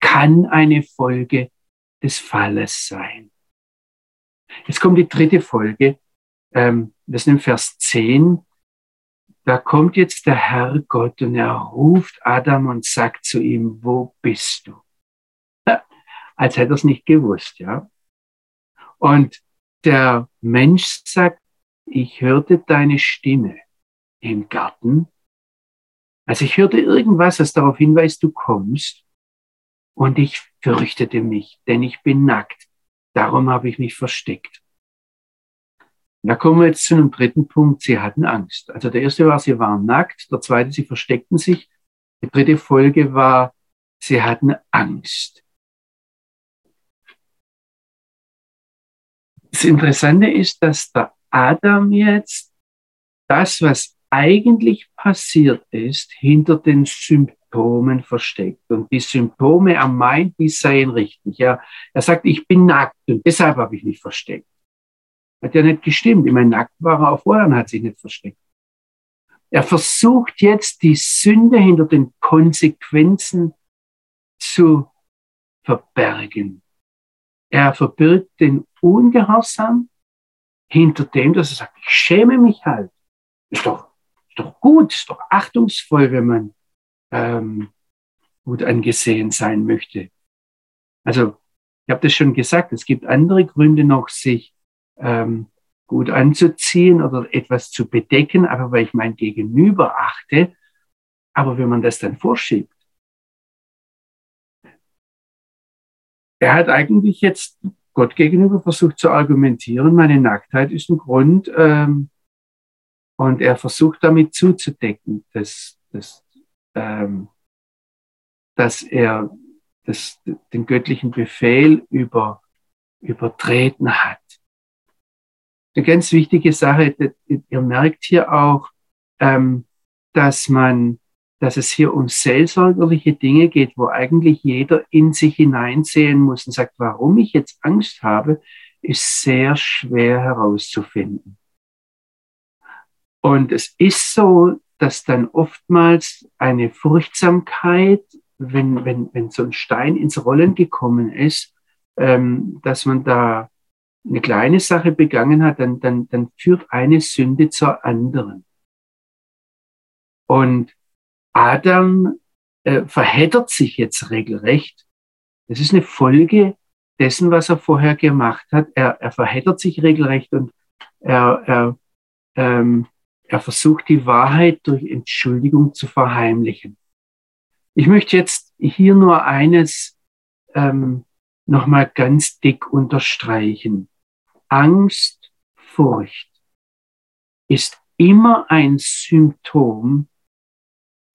Speaker 3: kann eine Folge des Falles sein. Jetzt kommt die dritte Folge, ähm, das ist im Vers 10. Da kommt jetzt der Herr Gott und er ruft Adam und sagt zu ihm, wo bist du? Als hätte er es nicht gewusst, ja. Und der Mensch sagt, ich hörte deine Stimme im Garten. Also ich hörte irgendwas, das darauf hinweist, du kommst. Und ich fürchtete mich, denn ich bin nackt. Darum habe ich mich versteckt. Da kommen wir jetzt zu einem dritten Punkt. Sie hatten Angst. Also der erste war, sie waren nackt. Der zweite, sie versteckten sich. Die dritte Folge war, sie hatten Angst. Das Interessante ist, dass der Adam jetzt das, was eigentlich passiert ist, hinter den Symptomen versteckt. Und die Symptome, er meint, die seien richtig. Ja, er sagt, ich bin nackt und deshalb habe ich mich versteckt. Hat ja nicht gestimmt. Meine, nackt war er auch vorher und hat sich nicht versteckt. Er versucht jetzt die Sünde hinter den Konsequenzen zu verbergen. Er verbirgt den Ungehorsam hinter dem, dass er sagt, ich schäme mich halt. Ist doch, ist doch gut, ist doch achtungsvoll, wenn man ähm, gut angesehen sein möchte. Also, ich habe das schon gesagt, es gibt andere Gründe noch, sich ähm, gut anzuziehen oder etwas zu bedecken, aber weil ich mein Gegenüber achte. Aber wenn man das dann vorschiebt, er hat eigentlich jetzt Gott gegenüber versucht zu argumentieren, meine Nacktheit ist ein Grund, ähm, und er versucht damit zuzudecken, dass, dass, ähm, dass er das, den göttlichen Befehl über, übertreten hat eine ganz wichtige Sache. Ihr merkt hier auch, ähm, dass man, dass es hier um seelsorgerliche Dinge geht, wo eigentlich jeder in sich hineinsehen muss und sagt, warum ich jetzt Angst habe, ist sehr schwer herauszufinden. Und es ist so, dass dann oftmals eine Furchtsamkeit, wenn, wenn, wenn so ein Stein ins Rollen gekommen ist, ähm, dass man da eine kleine Sache begangen hat, dann, dann, dann führt eine Sünde zur anderen. Und Adam äh, verheddert sich jetzt regelrecht. Das ist eine Folge dessen, was er vorher gemacht hat. Er, er verheddert sich regelrecht und er, er, ähm, er versucht die Wahrheit durch Entschuldigung zu verheimlichen. Ich möchte jetzt hier nur eines ähm, nochmal ganz dick unterstreichen. Angst, Furcht ist immer ein Symptom,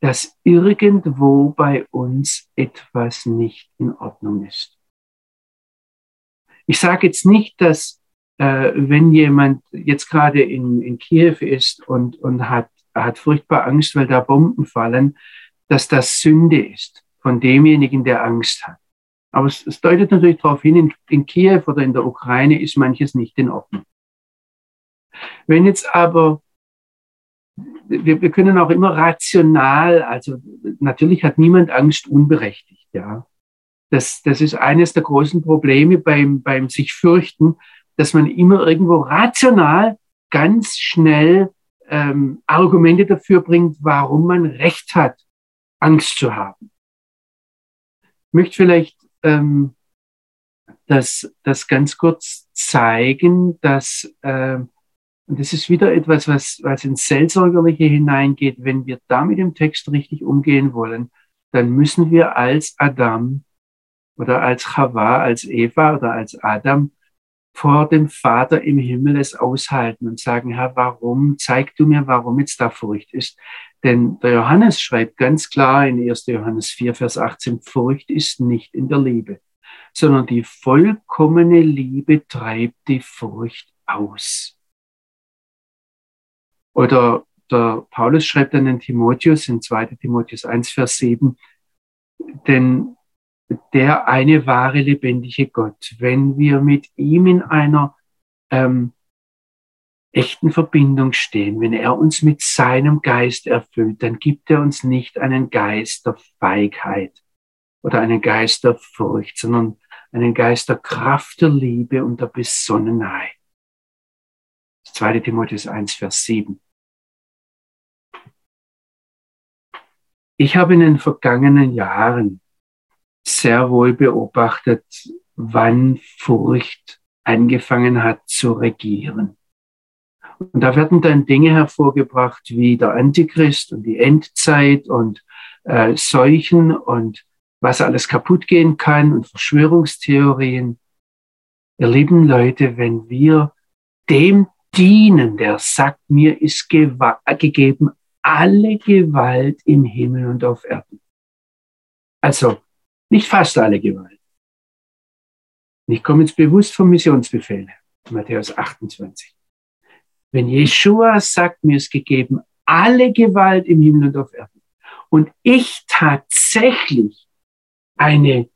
Speaker 3: dass irgendwo bei uns etwas nicht in Ordnung ist. Ich sage jetzt nicht, dass äh, wenn jemand jetzt gerade in, in Kiew ist und, und hat, hat furchtbar Angst, weil da Bomben fallen, dass das Sünde ist von demjenigen, der Angst hat. Aber es, es deutet natürlich darauf hin, in, in Kiew oder in der Ukraine ist manches nicht in Ordnung. Wenn jetzt aber wir, wir können auch immer rational, also natürlich hat niemand Angst unberechtigt, ja. Das, das ist eines der großen Probleme beim, beim sich fürchten, dass man immer irgendwo rational ganz schnell ähm, Argumente dafür bringt, warum man Recht hat, Angst zu haben. Ich möchte vielleicht ähm, das, das ganz kurz zeigen, dass, äh, und das ist wieder etwas, was, was ins Seelsorgerliche hineingeht, wenn wir da mit dem Text richtig umgehen wollen, dann müssen wir als Adam oder als Chava, als Eva oder als Adam vor dem Vater im Himmel es aushalten und sagen, Herr, warum, zeig du mir, warum jetzt da Furcht ist. Denn der Johannes schreibt ganz klar in 1. Johannes 4, Vers 18, Furcht ist nicht in der Liebe, sondern die vollkommene Liebe treibt die Furcht aus. Oder der Paulus schreibt dann in Timotheus, in 2. Timotheus 1, Vers 7, denn der eine wahre, lebendige Gott, wenn wir mit ihm in einer ähm, echten Verbindung stehen, wenn er uns mit seinem Geist erfüllt, dann gibt er uns nicht einen Geist der Feigheit oder einen Geist der Furcht, sondern einen Geist der Kraft, der Liebe und der Besonnenheit. 2. Timotheus 1, Vers 7. Ich habe in den vergangenen Jahren sehr wohl beobachtet, wann Furcht angefangen hat zu regieren. Und da werden dann Dinge hervorgebracht wie der Antichrist und die Endzeit und äh, Seuchen und was alles kaputt gehen kann und Verschwörungstheorien. Ihr lieben Leute, wenn wir dem dienen, der sagt, mir ist gegeben alle Gewalt im Himmel und auf Erden. Also nicht fast alle Gewalt. Ich komme jetzt bewusst vom Missionsbefehl, Matthäus 28. Wenn Jeshua sagt, mir ist gegeben alle Gewalt im Himmel und auf Erden und ich tatsächlich eine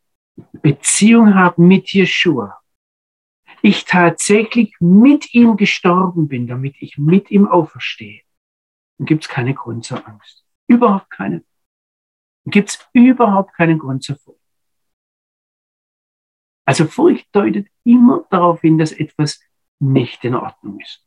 Speaker 3: Beziehung habe mit Jeshua, ich tatsächlich mit ihm gestorben bin, damit ich mit ihm auferstehe, dann gibt es keine Grund zur Angst. Überhaupt keine. Dann gibt es überhaupt keinen Grund zur Furcht. Also Furcht deutet immer darauf hin, dass etwas nicht in Ordnung ist.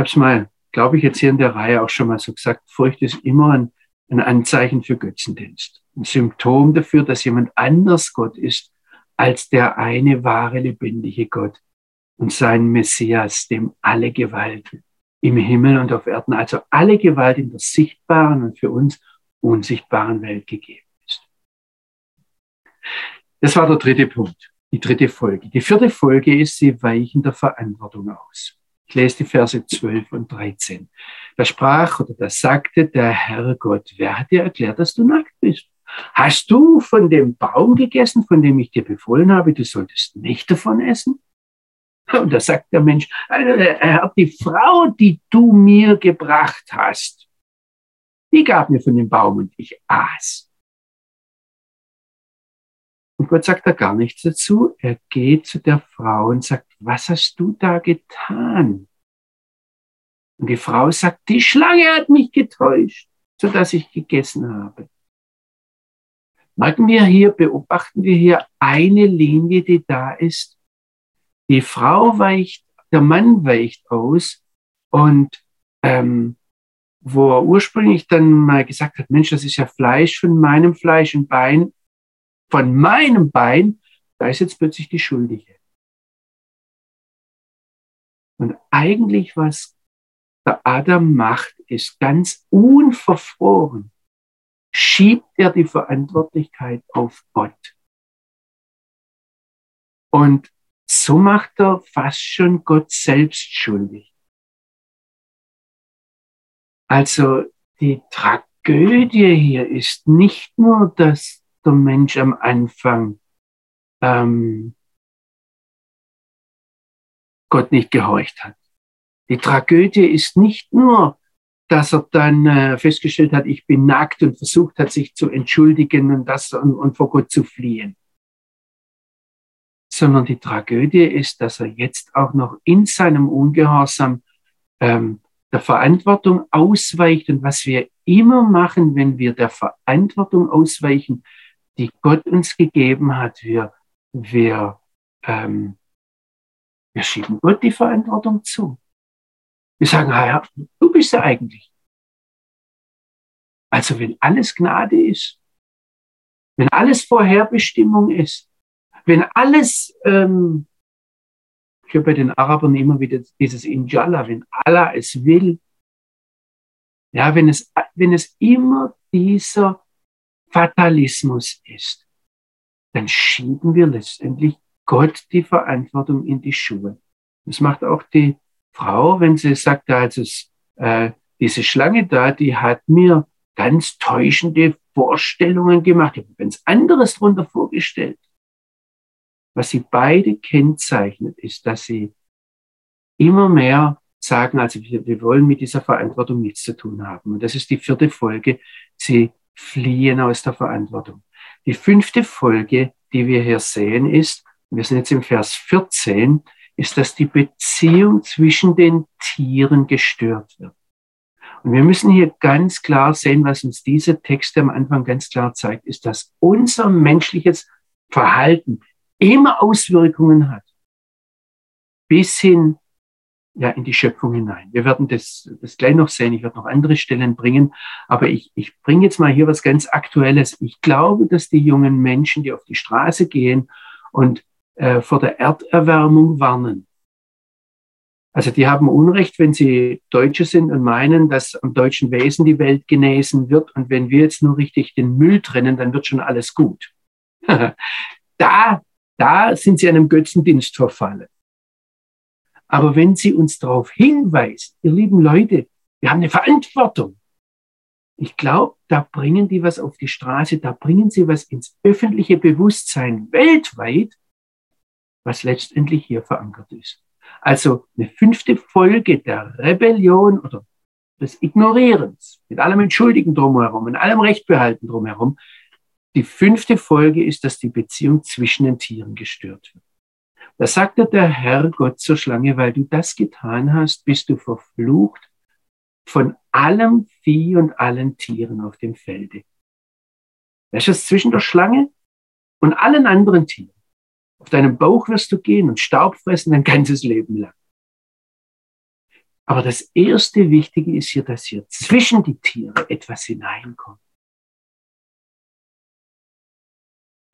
Speaker 3: Habe es mal, glaube ich, jetzt hier in der Reihe auch schon mal so gesagt, Furcht ist immer ein, ein Anzeichen für Götzendienst. Ein Symptom dafür, dass jemand anders Gott ist als der eine wahre, lebendige Gott und sein Messias, dem alle Gewalt im Himmel und auf Erden, also alle Gewalt in der sichtbaren und für uns unsichtbaren Welt gegeben ist. Das war der dritte Punkt, die dritte Folge. Die vierte Folge ist, sie weichen der Verantwortung aus. Ich lese die Verse 12 und 13. Da sprach oder da sagte der Herr Gott, wer hat dir erklärt, dass du nackt bist? Hast du von dem Baum gegessen, von dem ich dir befohlen habe, du solltest nicht davon essen? Und da sagt der Mensch, Herr, die Frau, die du mir gebracht hast, die gab mir von dem Baum und ich aß. Und Gott sagt da gar nichts dazu. Er geht zu der Frau und sagt, was hast du da getan? Und die Frau sagt, die Schlange hat mich getäuscht, sodass ich gegessen habe. Merken wir hier, beobachten wir hier eine Linie, die da ist. Die Frau weicht, der Mann weicht aus und ähm, wo er ursprünglich dann mal gesagt hat, Mensch, das ist ja Fleisch von meinem Fleisch und Bein, von meinem Bein, da ist jetzt plötzlich die Schuldige. Und eigentlich, was der Adam macht, ist ganz unverfroren schiebt er die Verantwortlichkeit auf Gott. Und so macht er fast schon Gott selbst schuldig. Also die Tragödie hier ist nicht nur, dass der Mensch am Anfang ähm, Gott nicht gehorcht hat. Die Tragödie ist nicht nur, dass er dann äh, festgestellt hat, ich bin nackt und versucht hat, sich zu entschuldigen und, das, und, und vor Gott zu fliehen. Sondern die Tragödie ist, dass er jetzt auch noch in seinem Ungehorsam ähm, der Verantwortung ausweicht und was wir immer machen, wenn wir der Verantwortung ausweichen, die Gott uns gegeben hat, wir, wir, ähm, wir schieben Gott die Verantwortung zu. Wir sagen, ja, du bist ja eigentlich. Also wenn alles Gnade ist, wenn alles Vorherbestimmung ist, wenn alles, ähm, ich höre bei den Arabern immer wieder dieses Inshallah, wenn Allah es will, ja, wenn es, wenn es immer dieser Fatalismus ist, dann schieben wir letztendlich Gott die Verantwortung in die Schuhe. Das macht auch die Frau, wenn sie sagt, also äh, diese Schlange da, die hat mir ganz täuschende Vorstellungen gemacht. Ich habe ganz anderes darunter vorgestellt. Was sie beide kennzeichnet, ist, dass sie immer mehr sagen, also wir, wir wollen mit dieser Verantwortung nichts zu tun haben. Und das ist die vierte Folge. Sie fliehen aus der Verantwortung. Die fünfte Folge, die wir hier sehen, ist, wir sind jetzt im Vers 14, ist, dass die Beziehung zwischen den Tieren gestört wird. Und wir müssen hier ganz klar sehen, was uns diese Texte am Anfang ganz klar zeigt, ist, dass unser menschliches Verhalten immer Auswirkungen hat. Bis hin ja, in die Schöpfung hinein. Wir werden das, das gleich noch sehen. Ich werde noch andere Stellen bringen. Aber ich, ich bringe jetzt mal hier was ganz Aktuelles. Ich glaube, dass die jungen Menschen, die auf die Straße gehen und äh, vor der Erderwärmung warnen, also die haben Unrecht, wenn sie Deutsche sind und meinen, dass am deutschen Wesen die Welt genesen wird. Und wenn wir jetzt nur richtig den Müll trennen, dann wird schon alles gut. da, da sind sie einem Götzendienst verfallen. Aber wenn Sie uns darauf hinweisen, ihr lieben Leute, wir haben eine Verantwortung. Ich glaube, da bringen die was auf die Straße, da bringen sie was ins öffentliche Bewusstsein weltweit, was letztendlich hier verankert ist. Also eine fünfte Folge der Rebellion oder des Ignorierens, mit allem Entschuldigen drumherum, mit allem Rechtbehalten drumherum. Die fünfte Folge ist, dass die Beziehung zwischen den Tieren gestört wird. Da sagte der Herr Gott zur Schlange, weil du das getan hast, bist du verflucht von allem Vieh und allen Tieren auf dem Felde. Das ist zwischen der Schlange und allen anderen Tieren. Auf deinem Bauch wirst du gehen und Staub fressen dein ganzes Leben lang. Aber das erste Wichtige ist hier, dass hier zwischen die Tiere etwas hineinkommt.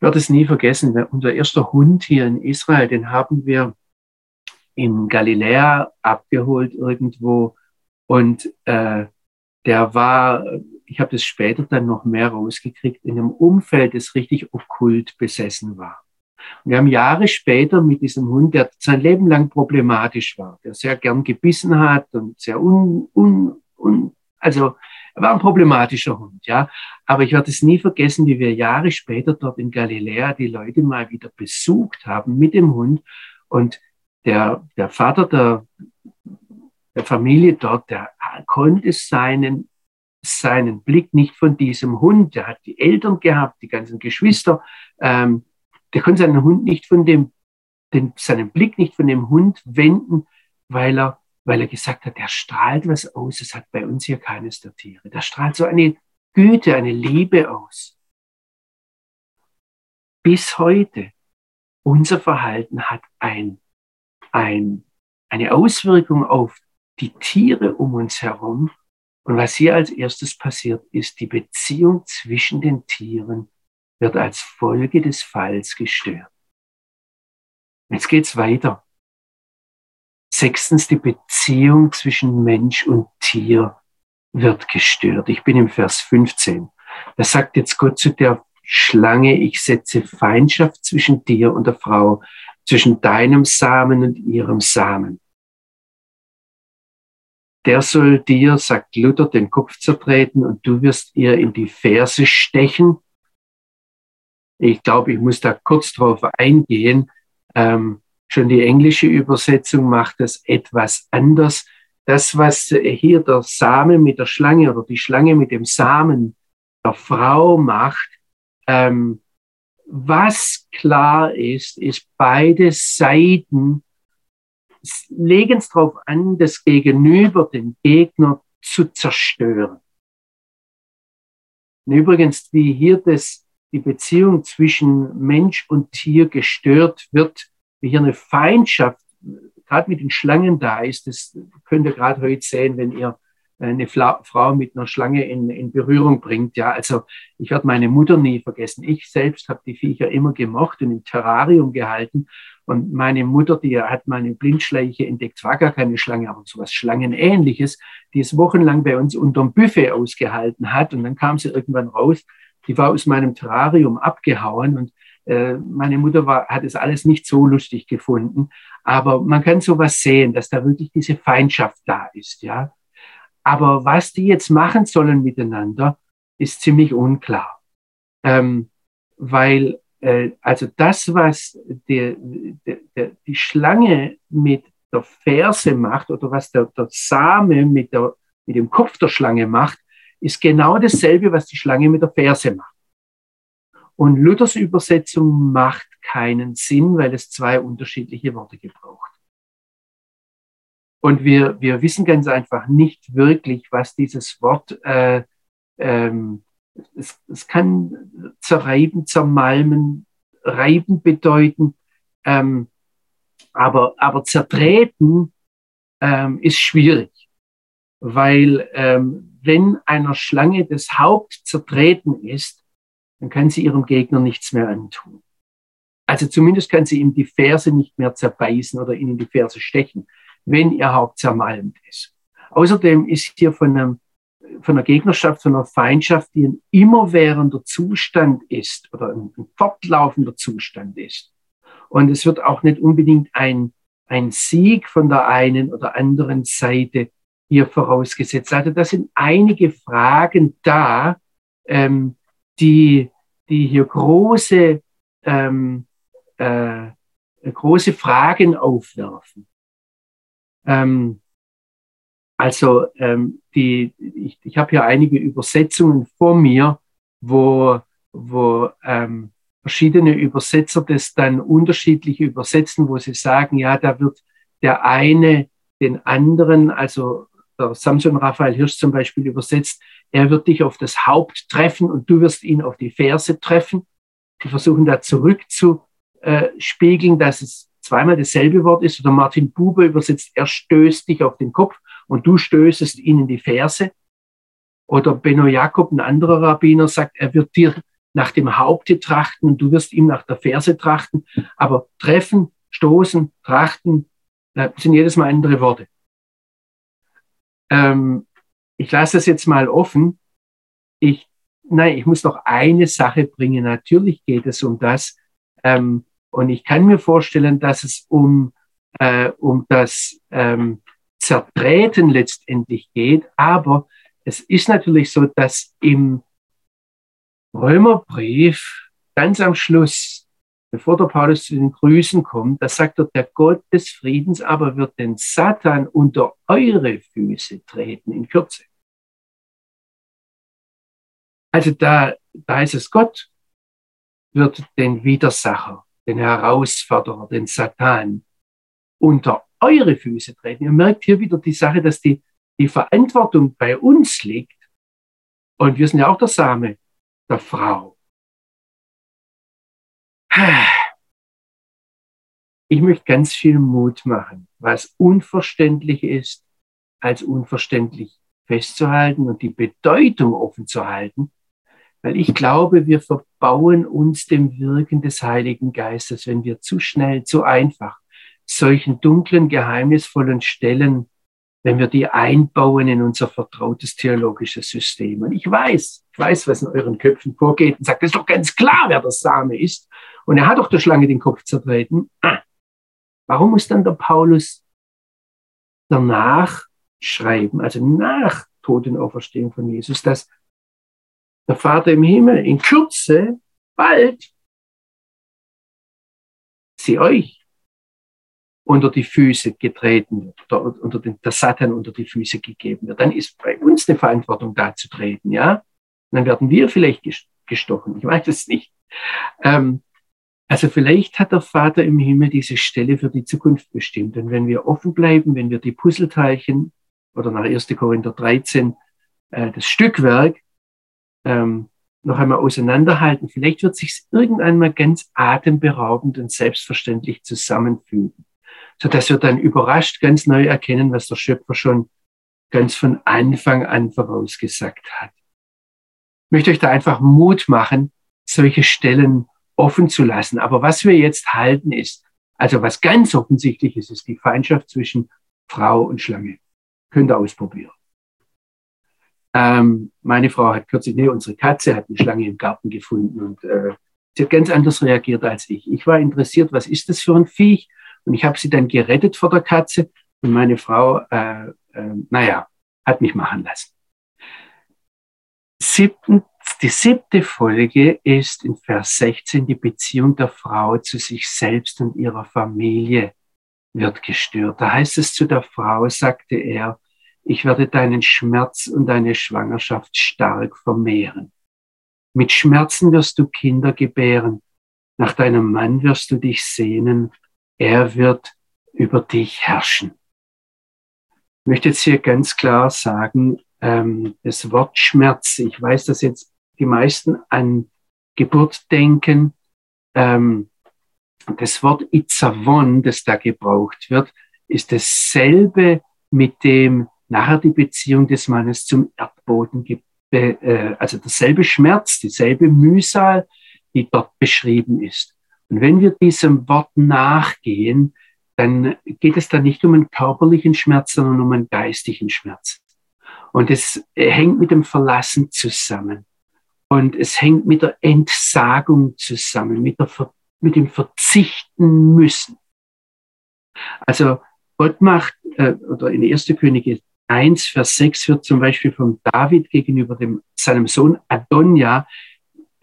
Speaker 3: Werde es nie vergessen, unser erster Hund hier in Israel, den haben wir in Galiläa abgeholt irgendwo und äh, der war, ich habe das später dann noch mehr rausgekriegt, in einem Umfeld, das richtig okkult besessen war. Und wir haben Jahre später mit diesem Hund, der sein Leben lang problematisch war, der sehr gern gebissen hat und sehr un, un, un also er war ein problematischer Hund, ja. Aber ich werde es nie vergessen, wie wir Jahre später dort in Galiläa die Leute mal wieder besucht haben mit dem Hund. Und der, der Vater der, der Familie dort, der konnte seinen, seinen Blick nicht von diesem Hund, der hat die Eltern gehabt, die ganzen Geschwister, ähm, der konnte seinen Hund nicht von dem, den, seinen Blick nicht von dem Hund wenden, weil er weil er gesagt hat, der strahlt was aus, es hat bei uns hier keines der Tiere. Der strahlt so eine Güte, eine Liebe aus. Bis heute, unser Verhalten hat ein, ein, eine Auswirkung auf die Tiere um uns herum. Und was hier als erstes passiert, ist, die Beziehung zwischen den Tieren wird als Folge des Falls gestört. Jetzt geht's weiter. Sechstens, die Beziehung zwischen Mensch und Tier wird gestört. Ich bin im Vers 15. Da sagt jetzt Gott zu der Schlange, ich setze Feindschaft zwischen dir und der Frau, zwischen deinem Samen und ihrem Samen. Der soll dir, sagt Luther, den Kopf zertreten und du wirst ihr in die Ferse stechen. Ich glaube, ich muss da kurz drauf eingehen. Ähm, Schon die englische Übersetzung macht das etwas anders. Das, was hier der Same mit der Schlange oder die Schlange mit dem Samen der Frau macht, ähm, was klar ist, ist, beide Seiten legen es darauf an, das Gegenüber, den Gegner zu zerstören. Und übrigens, wie hier das, die Beziehung zwischen Mensch und Tier gestört wird, wie hier eine Feindschaft gerade mit den Schlangen da ist. Das könnt ihr gerade heute sehen, wenn ihr eine Frau mit einer Schlange in, in Berührung bringt. Ja, also ich werde meine Mutter nie vergessen. Ich selbst habe die Viecher immer gemocht und im Terrarium gehalten. Und meine Mutter, die hat mal eine Blindschleiche entdeckt, war gar keine Schlange, aber sowas Schlangenähnliches, die es wochenlang bei uns unterm Buffet ausgehalten hat. Und dann kam sie irgendwann raus. Die war aus meinem Terrarium abgehauen und meine Mutter war, hat es alles nicht so lustig gefunden, aber man kann sowas sehen, dass da wirklich diese Feindschaft da ist, ja. Aber was die jetzt machen sollen miteinander, ist ziemlich unklar, ähm, weil äh, also das, was die, die, die Schlange mit der Ferse macht oder was der, der Same mit, der, mit dem Kopf der Schlange macht, ist genau dasselbe, was die Schlange mit der Ferse macht. Und Luthers Übersetzung macht keinen Sinn, weil es zwei unterschiedliche Worte gebraucht. Und wir, wir wissen ganz einfach nicht wirklich, was dieses Wort, äh, ähm, es, es kann zerreiben, zermalmen, reiben bedeuten, ähm, aber, aber zertreten ähm, ist schwierig, weil ähm, wenn einer Schlange das Haupt zertreten ist, dann kann sie ihrem Gegner nichts mehr antun. Also zumindest kann sie ihm die Ferse nicht mehr zerbeißen oder ihn in die Ferse stechen, wenn ihr Haupt zermalmt ist. Außerdem ist hier von, einem, von einer Gegnerschaft, von einer Feindschaft, die ein immerwährender Zustand ist oder ein, ein fortlaufender Zustand ist. Und es wird auch nicht unbedingt ein, ein Sieg von der einen oder anderen Seite hier vorausgesetzt. Also da sind einige Fragen da, ähm, die, die hier große, ähm, äh, große Fragen aufwerfen. Ähm, also ähm, die, ich, ich habe hier einige Übersetzungen vor mir, wo, wo ähm, verschiedene Übersetzer das dann unterschiedlich übersetzen, wo sie sagen, ja, da wird der eine den anderen, also der Samson Raphael Hirsch zum Beispiel übersetzt, er wird dich auf das Haupt treffen und du wirst ihn auf die Ferse treffen. Die versuchen da zurückzuspiegeln, dass es zweimal dasselbe Wort ist. Oder Martin Buber übersetzt, er stößt dich auf den Kopf und du stößest ihn in die Ferse. Oder Benno Jakob, ein anderer Rabbiner, sagt, er wird dir nach dem Haupte trachten und du wirst ihm nach der Ferse trachten. Aber treffen, stoßen, trachten äh, sind jedes Mal andere Worte. Ähm, ich lasse das jetzt mal offen. Ich, nein, ich muss noch eine Sache bringen. Natürlich geht es um das. Ähm, und ich kann mir vorstellen, dass es um, äh, um das ähm, Zertreten letztendlich geht. Aber es ist natürlich so, dass im Römerbrief ganz am Schluss, bevor der Paulus zu den Grüßen kommt, da sagt er, der Gott des Friedens aber wird den Satan unter eure Füße treten in Kürze. Also da, da ist es Gott, wird den Widersacher, den Herausforderer, den Satan unter eure Füße treten. Ihr merkt hier wieder die Sache, dass die, die Verantwortung bei uns liegt. Und wir sind ja auch der Same der Frau. Ich möchte ganz viel Mut machen, was unverständlich ist, als unverständlich festzuhalten und die Bedeutung offen zu halten, weil ich glaube, wir verbauen uns dem Wirken des Heiligen Geistes, wenn wir zu schnell, zu einfach solchen dunklen, geheimnisvollen Stellen, wenn wir die einbauen in unser vertrautes theologisches System. Und ich weiß, ich weiß, was in euren Köpfen vorgeht und sagt, es ist doch ganz klar, wer der Same ist. Und er hat doch der Schlange den Kopf zertreten. Ah, Warum muss dann der Paulus danach schreiben, also nach Tod und Auferstehung von Jesus, dass der Vater im Himmel in Kürze, bald, sie euch unter die Füße getreten wird, oder unter den, der Satan unter die Füße gegeben wird, dann ist bei uns eine Verantwortung da zu treten, ja. Und dann werden wir vielleicht gestochen, ich weiß es nicht. Ähm, also vielleicht hat der Vater im Himmel diese Stelle für die Zukunft bestimmt. Und wenn wir offen bleiben, wenn wir die Puzzleteilchen oder nach 1. Korinther 13 äh, das Stückwerk ähm, noch einmal auseinanderhalten, vielleicht wird sich irgendwann mal ganz atemberaubend und selbstverständlich zusammenfügen, so dass wir dann überrascht ganz neu erkennen, was der Schöpfer schon ganz von Anfang an vorausgesagt hat. Ich möchte euch da einfach Mut machen, solche Stellen offen zu lassen. Aber was wir jetzt halten ist, also was ganz offensichtlich ist, ist die Feindschaft zwischen Frau und Schlange. Könnt ihr ausprobieren. Ähm, meine Frau hat kürzlich, nee, unsere Katze hat eine Schlange im Garten gefunden und äh, sie hat ganz anders reagiert als ich. Ich war interessiert, was ist das für ein Viech? Und ich habe sie dann gerettet vor der Katze und meine Frau, äh, äh, naja, hat mich machen lassen. Siebten, die siebte Folge ist in Vers 16 die Beziehung der Frau zu sich selbst und ihrer Familie wird gestört. Da heißt es zu der Frau, sagte er, ich werde deinen Schmerz und deine Schwangerschaft stark vermehren. Mit Schmerzen wirst du Kinder gebären. Nach deinem Mann wirst du dich sehnen. Er wird über dich herrschen. Ich möchte jetzt hier ganz klar sagen, ähm, das Wort Schmerz, ich weiß, dass jetzt die meisten an Geburt denken. Ähm, das Wort Itzavon, das da gebraucht wird, ist dasselbe, mit dem nachher die Beziehung des Mannes zum Erdboden gibt. Äh, also derselbe Schmerz, dieselbe Mühsal, die dort beschrieben ist. Und wenn wir diesem Wort nachgehen, dann geht es da nicht um einen körperlichen Schmerz, sondern um einen geistigen Schmerz. Und es hängt mit dem Verlassen zusammen. Und es hängt mit der Entsagung zusammen, mit, der, mit dem Verzichten müssen. Also Gott macht, äh, oder in 1. Könige 1, Vers 6 wird zum Beispiel von David gegenüber dem, seinem Sohn die,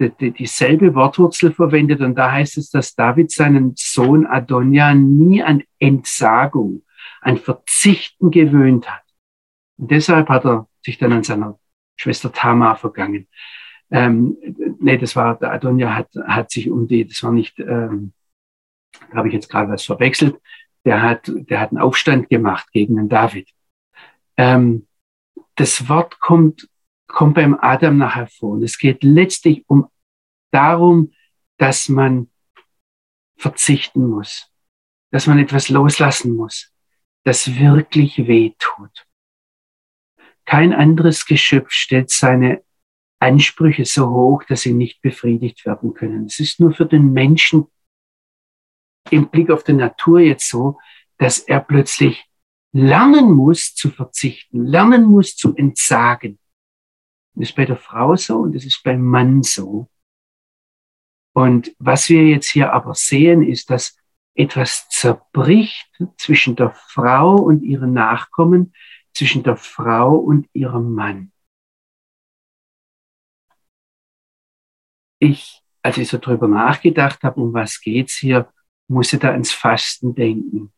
Speaker 3: dieselbe Wortwurzel verwendet. Und da heißt es, dass David seinen Sohn Adonja nie an Entsagung, an Verzichten gewöhnt hat. Und deshalb hat er sich dann an seiner Schwester Tamar vergangen. Ähm, nee, das war, der Adonja hat, hat sich um die, das war nicht, ähm, da habe ich jetzt gerade was verwechselt, der hat, der hat einen Aufstand gemacht gegen den David. Ähm, das Wort kommt, kommt beim Adam nachher vor. Und es geht letztlich um darum, dass man verzichten muss, dass man etwas loslassen muss, das wirklich weh tut. Kein anderes Geschöpf stellt seine Ansprüche so hoch, dass sie nicht befriedigt werden können. Es ist nur für den Menschen im Blick auf die Natur jetzt so, dass er plötzlich lernen muss zu verzichten, lernen muss zu entsagen. Das ist bei der Frau so und das ist beim Mann so. Und was wir jetzt hier aber sehen, ist, dass etwas zerbricht zwischen der Frau und ihren Nachkommen, zwischen der Frau und ihrem Mann. Ich, als ich so drüber nachgedacht habe, um was geht's hier, musste da ans Fasten denken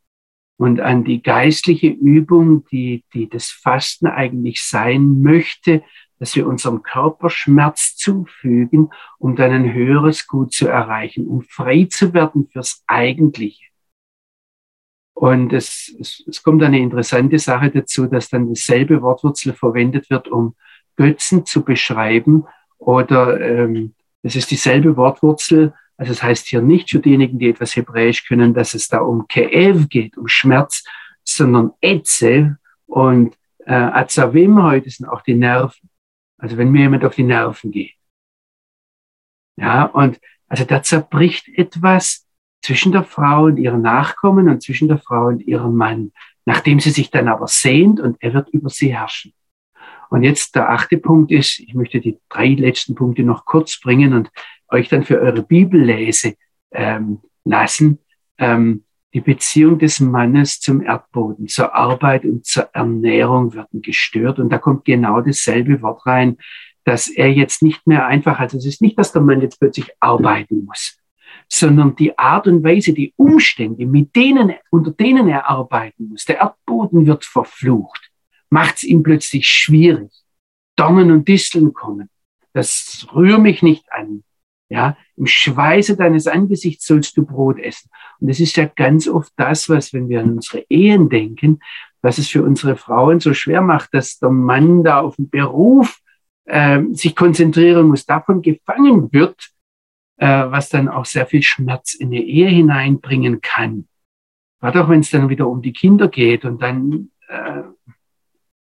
Speaker 3: und an die geistliche Übung, die, die das Fasten eigentlich sein möchte, dass wir unserem Körper Schmerz zufügen, um dann ein höheres Gut zu erreichen, um frei zu werden fürs Eigentliche. Und es, es, es kommt eine interessante Sache dazu, dass dann dieselbe Wortwurzel verwendet wird, um Götzen zu beschreiben. Oder ähm, es ist dieselbe Wortwurzel, also es heißt hier nicht für diejenigen, die etwas Hebräisch können, dass es da um Keev geht, um Schmerz, sondern Etze und äh, Azavim heute sind auch die Nerven. Also wenn mir jemand auf die Nerven geht. Ja, und also da zerbricht etwas zwischen der Frau und ihren Nachkommen und zwischen der Frau und ihrem Mann, nachdem sie sich dann aber sehnt und er wird über sie herrschen. Und jetzt der achte Punkt ist, ich möchte die drei letzten Punkte noch kurz bringen und euch dann für eure Bibellese ähm, lassen. Ähm, die Beziehung des Mannes zum Erdboden, zur Arbeit und zur Ernährung werden gestört. Und da kommt genau dasselbe Wort rein, dass er jetzt nicht mehr einfach, also es ist nicht, dass der Mann jetzt plötzlich arbeiten muss, sondern die Art und Weise, die Umstände, mit denen, unter denen er arbeiten muss. Der Erdboden wird verflucht, macht es ihm plötzlich schwierig. Dornen und Disteln kommen. Das rühr mich nicht an. Ja, im Schweiße deines Angesichts sollst du Brot essen. Und das ist ja ganz oft das, was, wenn wir an unsere Ehen denken, was es für unsere Frauen so schwer macht, dass der Mann da auf den Beruf äh, sich konzentrieren muss, davon gefangen wird, äh, was dann auch sehr viel Schmerz in die Ehe hineinbringen kann. Gerade auch wenn es dann wieder um die Kinder geht und dann, äh,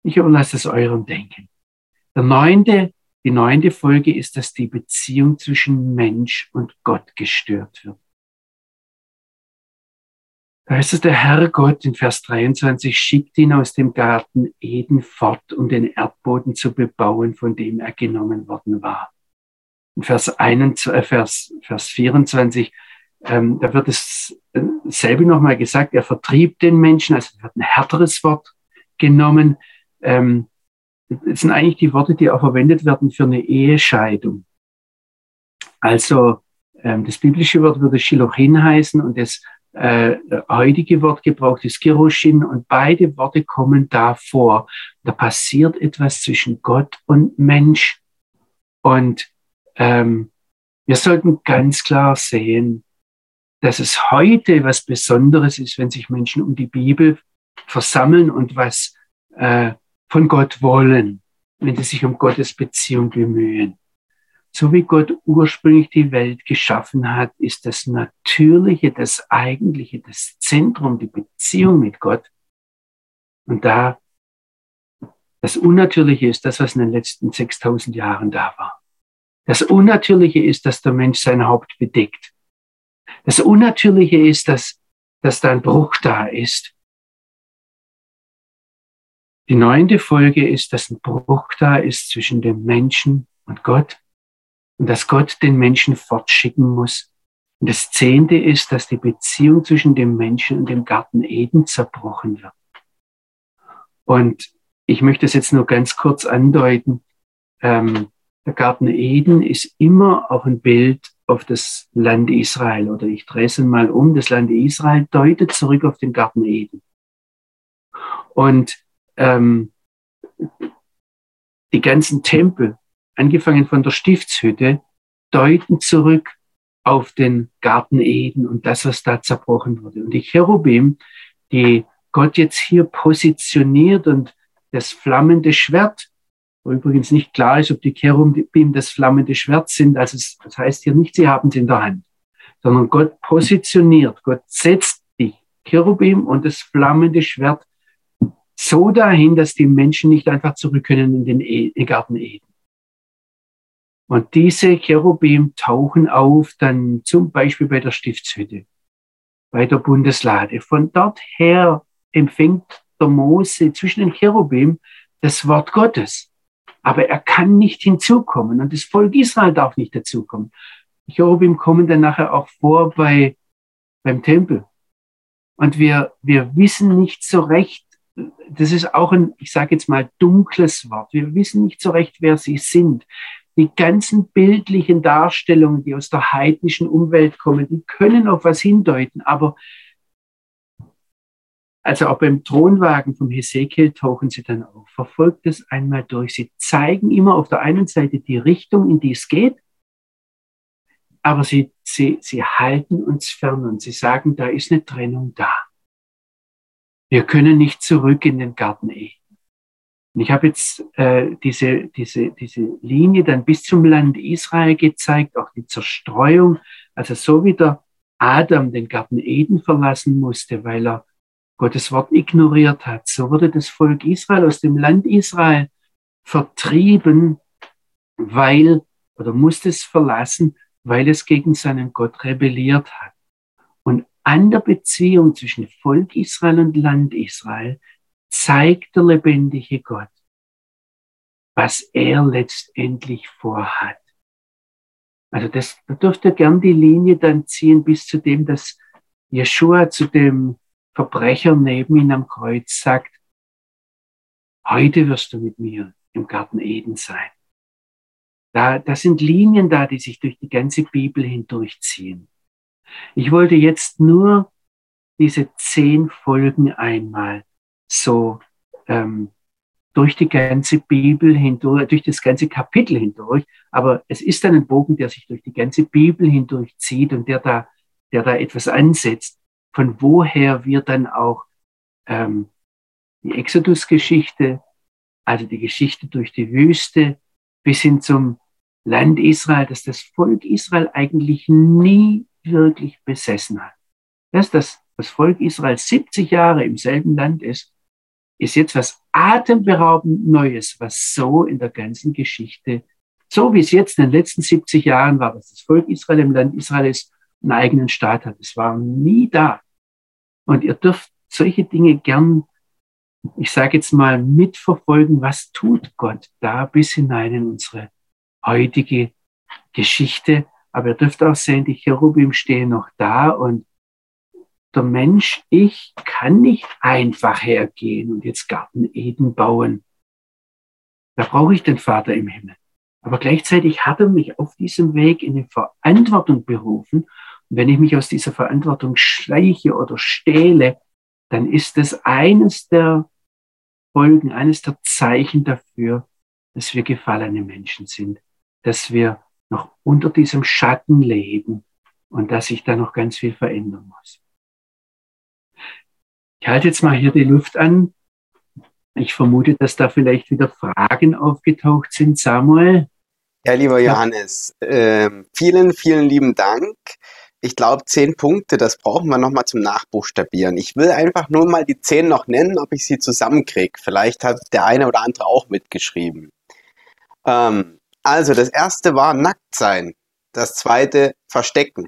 Speaker 3: ich überlasse es eurem Denken. Der neunte die neunte Folge ist, dass die Beziehung zwischen Mensch und Gott gestört wird. Da heißt es, der Herr Gott in Vers 23 schickt ihn aus dem Garten Eden fort, um den Erdboden zu bebauen, von dem er genommen worden war. In Vers, 21, äh, Vers, Vers 24, ähm, da wird es äh, selbe nochmal gesagt, er vertrieb den Menschen, also wird ein härteres Wort genommen. Ähm, das sind eigentlich die Worte, die auch verwendet werden für eine Ehescheidung. Also ähm, das biblische Wort würde Shilochin heißen und das äh, heutige Wort gebraucht ist Kiroshin und beide Worte kommen da vor. Da passiert etwas zwischen Gott und Mensch und ähm, wir sollten ganz klar sehen, dass es heute was Besonderes ist, wenn sich Menschen um die Bibel versammeln und was äh, von Gott wollen, wenn sie sich um Gottes Beziehung bemühen. So wie Gott ursprünglich die Welt geschaffen hat, ist das Natürliche, das Eigentliche, das Zentrum, die Beziehung mit Gott. Und da das Unnatürliche ist das, was in den letzten 6000 Jahren da war. Das Unnatürliche ist, dass der Mensch sein Haupt bedeckt. Das Unnatürliche ist, dass, dass da ein Bruch da ist. Die neunte Folge ist, dass ein Bruch da ist zwischen dem Menschen und Gott und dass Gott den Menschen fortschicken muss. Und das zehnte ist, dass die Beziehung zwischen dem Menschen und dem Garten Eden zerbrochen wird. Und ich möchte es jetzt nur ganz kurz andeuten. Ähm, der Garten Eden ist immer auch ein Bild auf das Land Israel oder ich drehe es mal um. Das Land Israel deutet zurück auf den Garten Eden. Und ähm, die ganzen Tempel, angefangen von der Stiftshütte, deuten zurück auf den Garten Eden und das, was da zerbrochen wurde. Und die Cherubim, die Gott jetzt hier positioniert und das flammende Schwert wo übrigens nicht klar ist, ob die Cherubim das flammende Schwert sind. Also es, das heißt hier nicht, sie haben es in der Hand, sondern Gott positioniert, Gott setzt die Cherubim und das flammende Schwert so dahin, dass die Menschen nicht einfach zurück können in den e Garten Eden. Und diese Cherubim tauchen auf dann zum Beispiel bei der Stiftshütte, bei der Bundeslade. Von dort her empfängt der Mose zwischen den Cherubim das Wort Gottes aber er kann nicht hinzukommen und das Volk Israel darf nicht dazukommen. Cherubim kommen dann nachher auch vor bei, beim Tempel. Und wir, wir wissen nicht so recht, das ist auch ein, ich sage jetzt mal, dunkles Wort. Wir wissen nicht so recht, wer sie sind. Die ganzen bildlichen Darstellungen, die aus der heidnischen Umwelt kommen, die können auf was hindeuten, aber also auch beim Thronwagen vom Hesekiel tauchen sie dann auf. Verfolgt es einmal durch. Sie zeigen immer auf der einen Seite die Richtung, in die es geht, aber sie, sie, sie halten uns fern und sie sagen, da ist eine Trennung da. Wir können nicht zurück in den Garten Eden. Und ich habe jetzt äh, diese, diese, diese Linie dann bis zum Land Israel gezeigt, auch die Zerstreuung. Also so wie der Adam den Garten Eden verlassen musste, weil er Gottes Wort ignoriert hat. So wurde das Volk Israel aus dem Land Israel vertrieben, weil, oder musste es verlassen, weil es gegen seinen Gott rebelliert hat. An der Beziehung zwischen Volk Israel und Land Israel zeigt der lebendige Gott, was er letztendlich vorhat. Also das, da dürft ihr gern die Linie dann ziehen bis zu dem, dass Jeshua zu dem Verbrecher neben ihm am Kreuz sagt, heute wirst du mit mir im Garten Eden sein. Da, das sind Linien da, die sich durch die ganze Bibel hindurchziehen. Ich wollte jetzt nur diese zehn Folgen einmal so ähm, durch die ganze Bibel hindurch, durch das ganze Kapitel hindurch, aber es ist ein Bogen, der sich durch die ganze Bibel hindurchzieht und der da, der da etwas ansetzt. Von woher wir dann auch ähm, die Exodus-Geschichte, also die Geschichte durch die Wüste, bis hin zum Land Israel, dass das Volk Israel eigentlich nie wirklich besessen hat. Dass das, das Volk Israel 70 Jahre im selben Land ist, ist jetzt was atemberaubend Neues, was so in der ganzen Geschichte, so wie es jetzt in den letzten 70 Jahren war, dass das Volk Israel im Land Israel ist, einen eigenen Staat hat. Es war nie da. Und ihr dürft solche Dinge gern, ich sage jetzt mal, mitverfolgen, was tut Gott da bis hinein in unsere heutige Geschichte. Aber ihr dürft auch sehen, die Cherubim stehen noch da und der Mensch, ich kann nicht einfach hergehen und jetzt Garten Eden bauen. Da brauche ich den Vater im Himmel. Aber gleichzeitig hat er mich auf diesem Weg in eine Verantwortung berufen wenn ich mich aus dieser Verantwortung schleiche oder stehle, dann ist das eines der Folgen, eines der Zeichen dafür, dass wir gefallene Menschen sind, dass wir noch unter diesem Schatten leben und dass sich da noch ganz viel verändern muss. Ich halte jetzt mal hier die Luft an. Ich vermute, dass da vielleicht wieder Fragen aufgetaucht sind. Samuel?
Speaker 1: Ja, lieber Johannes, äh, vielen, vielen lieben Dank. Ich glaube, zehn Punkte, das brauchen wir nochmal zum Nachbuchstabieren. Ich will einfach nur mal die zehn noch nennen, ob ich sie zusammenkriege. Vielleicht hat der eine oder andere auch mitgeschrieben. Ähm, also, das erste war nackt sein. Das zweite verstecken.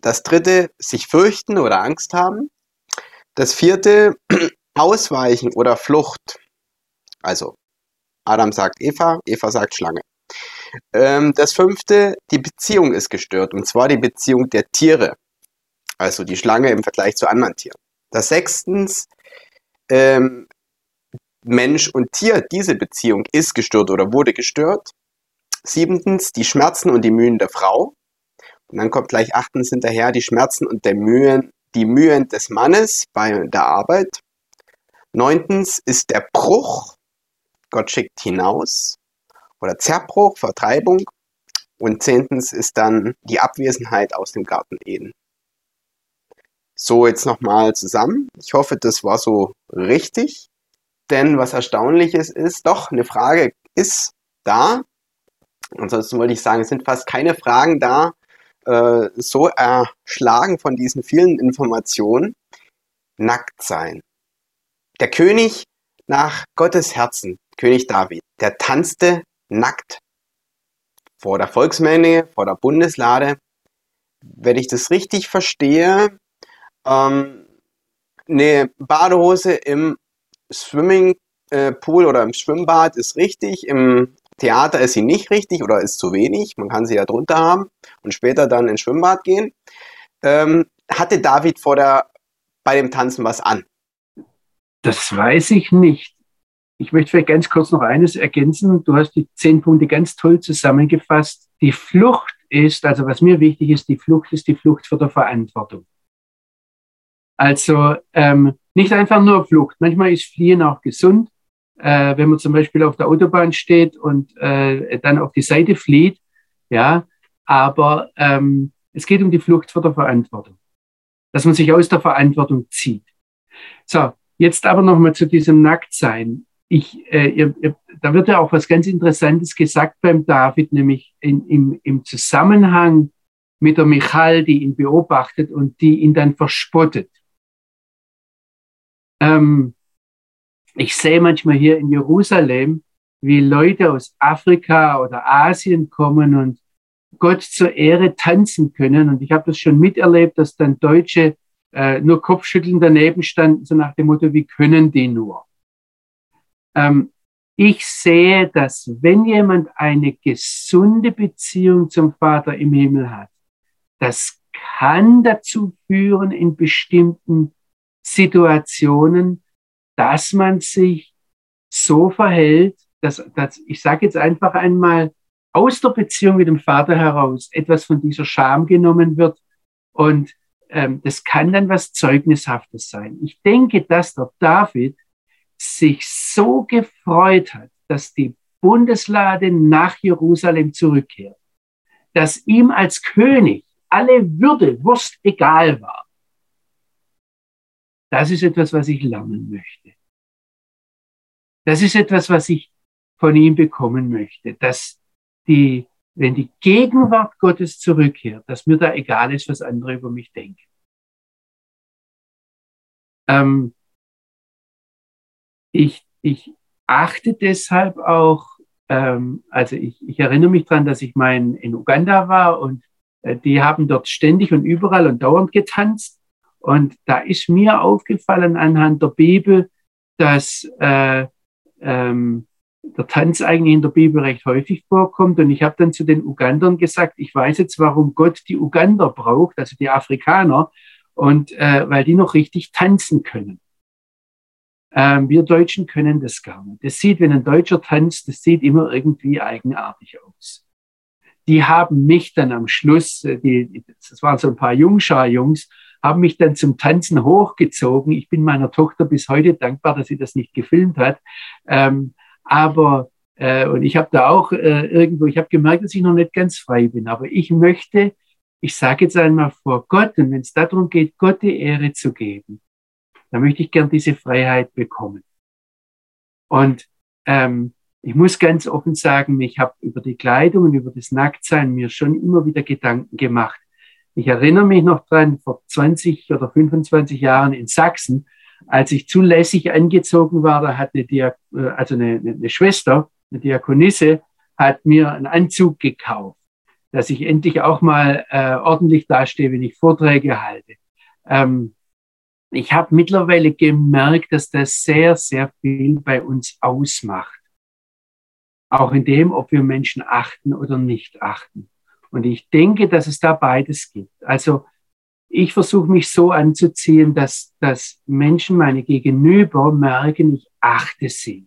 Speaker 1: Das dritte sich fürchten oder Angst haben. Das vierte ausweichen oder Flucht. Also, Adam sagt Eva, Eva sagt Schlange. Ähm, das fünfte, die Beziehung ist gestört, und zwar die Beziehung der Tiere. Also die Schlange im Vergleich zu anderen Tieren. Das sechstens, ähm, Mensch und Tier, diese Beziehung ist gestört oder wurde gestört. Siebentens, die Schmerzen und die Mühen der Frau. Und dann kommt gleich achtens hinterher die Schmerzen und der Mühen, die Mühen des Mannes bei der Arbeit. Neuntens ist der Bruch. Gott schickt hinaus oder Zerbruch, Vertreibung. Und zehntens ist dann die Abwesenheit aus dem Garten Eden. So, jetzt nochmal zusammen. Ich hoffe, das war so richtig. Denn was Erstaunliches ist, doch, eine Frage ist da. Ansonsten wollte ich sagen, es sind fast keine Fragen da, äh, so erschlagen von diesen vielen Informationen. Nackt sein. Der König nach Gottes Herzen, König David, der tanzte nackt vor der Volksmenge, vor der Bundeslade. Wenn ich das richtig verstehe, ähm, eine Badehose im Swimmingpool äh, oder im Schwimmbad ist richtig, im Theater ist sie nicht richtig oder ist zu wenig, man kann sie ja drunter haben und später dann ins Schwimmbad gehen. Ähm, hatte David vor der, bei dem Tanzen was an?
Speaker 3: Das weiß ich nicht. Ich möchte vielleicht ganz kurz noch eines ergänzen. Du hast die zehn Punkte ganz toll zusammengefasst. Die Flucht ist, also was mir wichtig ist, die Flucht ist die Flucht vor der Verantwortung. Also ähm, nicht einfach nur Flucht. Manchmal ist Fliehen auch gesund. Äh, wenn man zum Beispiel auf der Autobahn steht und äh, dann auf die Seite flieht, ja. Aber ähm, es geht um die Flucht vor der Verantwortung, dass man sich aus der Verantwortung zieht. So, jetzt aber nochmal zu diesem Nacktsein ich, äh, ihr, ihr, da wird ja auch was ganz Interessantes gesagt beim David, nämlich in, im, im Zusammenhang mit der Michal, die ihn beobachtet und die ihn dann verspottet. Ähm, ich sehe manchmal hier in Jerusalem, wie Leute aus Afrika oder Asien kommen und Gott zur Ehre tanzen können. Und ich habe das schon miterlebt, dass dann Deutsche äh, nur Kopfschütteln daneben standen, so nach dem Motto, wie können die nur? Ähm, ich sehe, dass wenn jemand eine gesunde Beziehung zum Vater im Himmel hat, das kann dazu führen in bestimmten Situationen, dass man sich so verhält, dass, dass ich sage jetzt einfach einmal, aus der Beziehung mit dem Vater heraus etwas von dieser Scham genommen wird und ähm, das kann dann was Zeugnishaftes sein. Ich denke, dass der David sich so gefreut hat, dass die Bundeslade nach Jerusalem zurückkehrt, dass ihm als König alle Würde, Wurst egal war. Das ist etwas, was ich lernen möchte. Das ist etwas, was ich von ihm bekommen möchte, dass die, wenn die Gegenwart Gottes zurückkehrt, dass mir da egal ist, was andere über mich denken. Ähm, ich, ich achte deshalb auch, ähm, also ich, ich erinnere mich dran, dass ich mal in, in Uganda war und äh, die haben dort ständig und überall und dauernd getanzt. Und da ist mir aufgefallen anhand der Bibel, dass äh, ähm, der Tanz eigentlich in der Bibel recht häufig vorkommt. Und ich habe dann zu den Ugandern gesagt, ich weiß jetzt, warum Gott die Ugander braucht, also die Afrikaner, und äh, weil die noch richtig tanzen können. Ähm, wir Deutschen können das gar nicht. Das sieht, wenn ein Deutscher tanzt, das sieht immer irgendwie eigenartig aus. Die haben mich dann am Schluss, äh, die, das waren so ein paar Jungschar-Jungs, haben mich dann zum Tanzen hochgezogen. Ich bin meiner Tochter bis heute dankbar, dass sie das nicht gefilmt hat. Ähm, aber Äh, und ich habe da auch äh, irgendwo, ich habe gemerkt, dass ich noch nicht ganz frei bin. Aber ich möchte, ich sage jetzt einmal vor Gott, und wenn es darum geht, Gott die Ehre zu geben, dann möchte ich gern diese Freiheit bekommen. Und ähm, ich muss ganz offen sagen, ich habe über die Kleidung und über das Nacktsein mir schon immer wieder Gedanken gemacht. Ich erinnere mich noch dran, vor 20 oder 25 Jahren in Sachsen, als ich zulässig angezogen war, da hat eine, Dia äh, also eine, eine Schwester, eine Diakonisse, hat mir einen Anzug gekauft, dass ich endlich auch mal äh, ordentlich dastehe, wenn ich Vorträge halte. Ähm, ich habe mittlerweile gemerkt, dass das sehr, sehr viel bei uns ausmacht. Auch in dem, ob wir Menschen achten oder nicht achten. Und ich denke, dass es da beides gibt. Also ich versuche mich so anzuziehen, dass, dass Menschen, meine Gegenüber, merken, ich achte sie.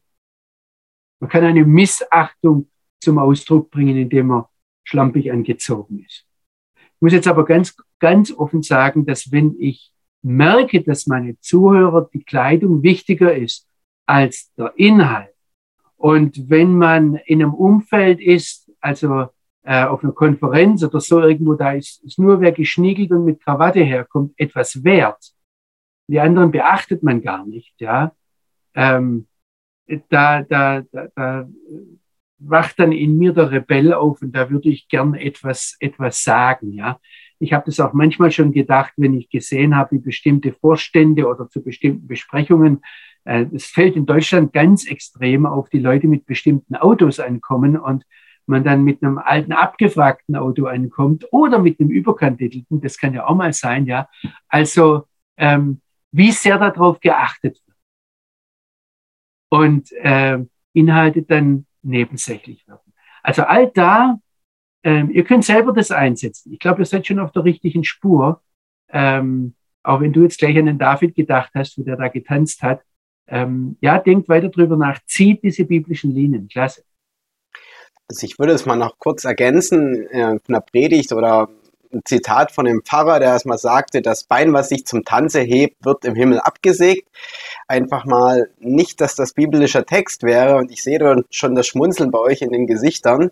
Speaker 3: Man kann eine Missachtung zum Ausdruck bringen, indem man schlampig angezogen ist. Ich muss jetzt aber ganz, ganz offen sagen, dass wenn ich merke, dass meine Zuhörer die Kleidung wichtiger ist als der Inhalt und wenn man in einem Umfeld ist, also äh, auf einer Konferenz oder so irgendwo, da ist, ist nur wer geschniegelt und mit Krawatte herkommt, etwas wert. Die anderen beachtet man gar nicht, ja. Ähm, da, da, da, da wacht dann in mir der Rebell auf und da würde ich gern etwas, etwas sagen, ja. Ich habe das auch manchmal schon gedacht, wenn ich gesehen habe, wie bestimmte Vorstände oder zu bestimmten Besprechungen, äh, es fällt in Deutschland ganz extrem auf, die Leute mit bestimmten Autos ankommen und man dann mit einem alten abgefragten Auto ankommt oder mit einem überkandidelten, das kann ja auch mal sein, ja. Also ähm, wie sehr darauf geachtet wird und äh, Inhalte dann nebensächlich werden. Also all da, ähm, ihr könnt selber das einsetzen. Ich glaube, ihr seid schon auf der richtigen Spur. Ähm, auch wenn du jetzt gleich an den David gedacht hast, wo der da getanzt hat. Ähm, ja, denkt weiter drüber nach, zieht diese biblischen Linien. Klasse.
Speaker 1: Also ich würde es mal noch kurz ergänzen äh, von der Predigt oder ein Zitat von dem Pfarrer, der erstmal sagte, das Bein, was sich zum Tanze hebt, wird im Himmel abgesägt. Einfach mal nicht, dass das biblischer Text wäre und ich sehe schon das Schmunzeln bei euch in den Gesichtern.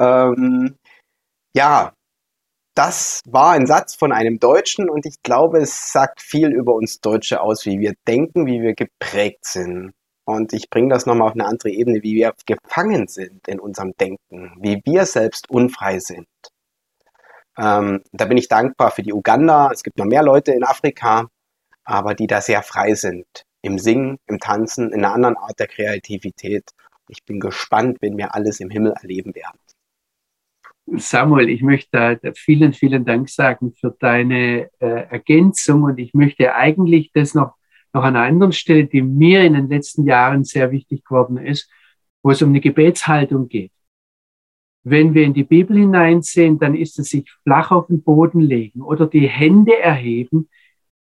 Speaker 1: Ähm, ja, das war ein Satz von einem Deutschen und ich glaube, es sagt viel über uns Deutsche aus, wie wir denken, wie wir geprägt sind. Und ich bringe das nochmal auf eine andere Ebene, wie wir gefangen sind in unserem Denken, wie wir selbst unfrei sind. Ähm, da bin ich dankbar für die Uganda. Es gibt noch mehr Leute in Afrika, aber die da sehr frei sind. Im Singen, im Tanzen, in einer anderen Art der Kreativität. Ich bin gespannt, wenn wir alles im Himmel erleben werden.
Speaker 3: Samuel, ich möchte vielen, vielen Dank sagen für deine äh, Ergänzung und ich möchte eigentlich das noch, noch an einer anderen Stelle, die mir in den letzten Jahren sehr wichtig geworden ist, wo es um eine Gebetshaltung geht. Wenn wir in die Bibel hineinsehen, dann ist es sich flach auf den Boden legen oder die Hände erheben.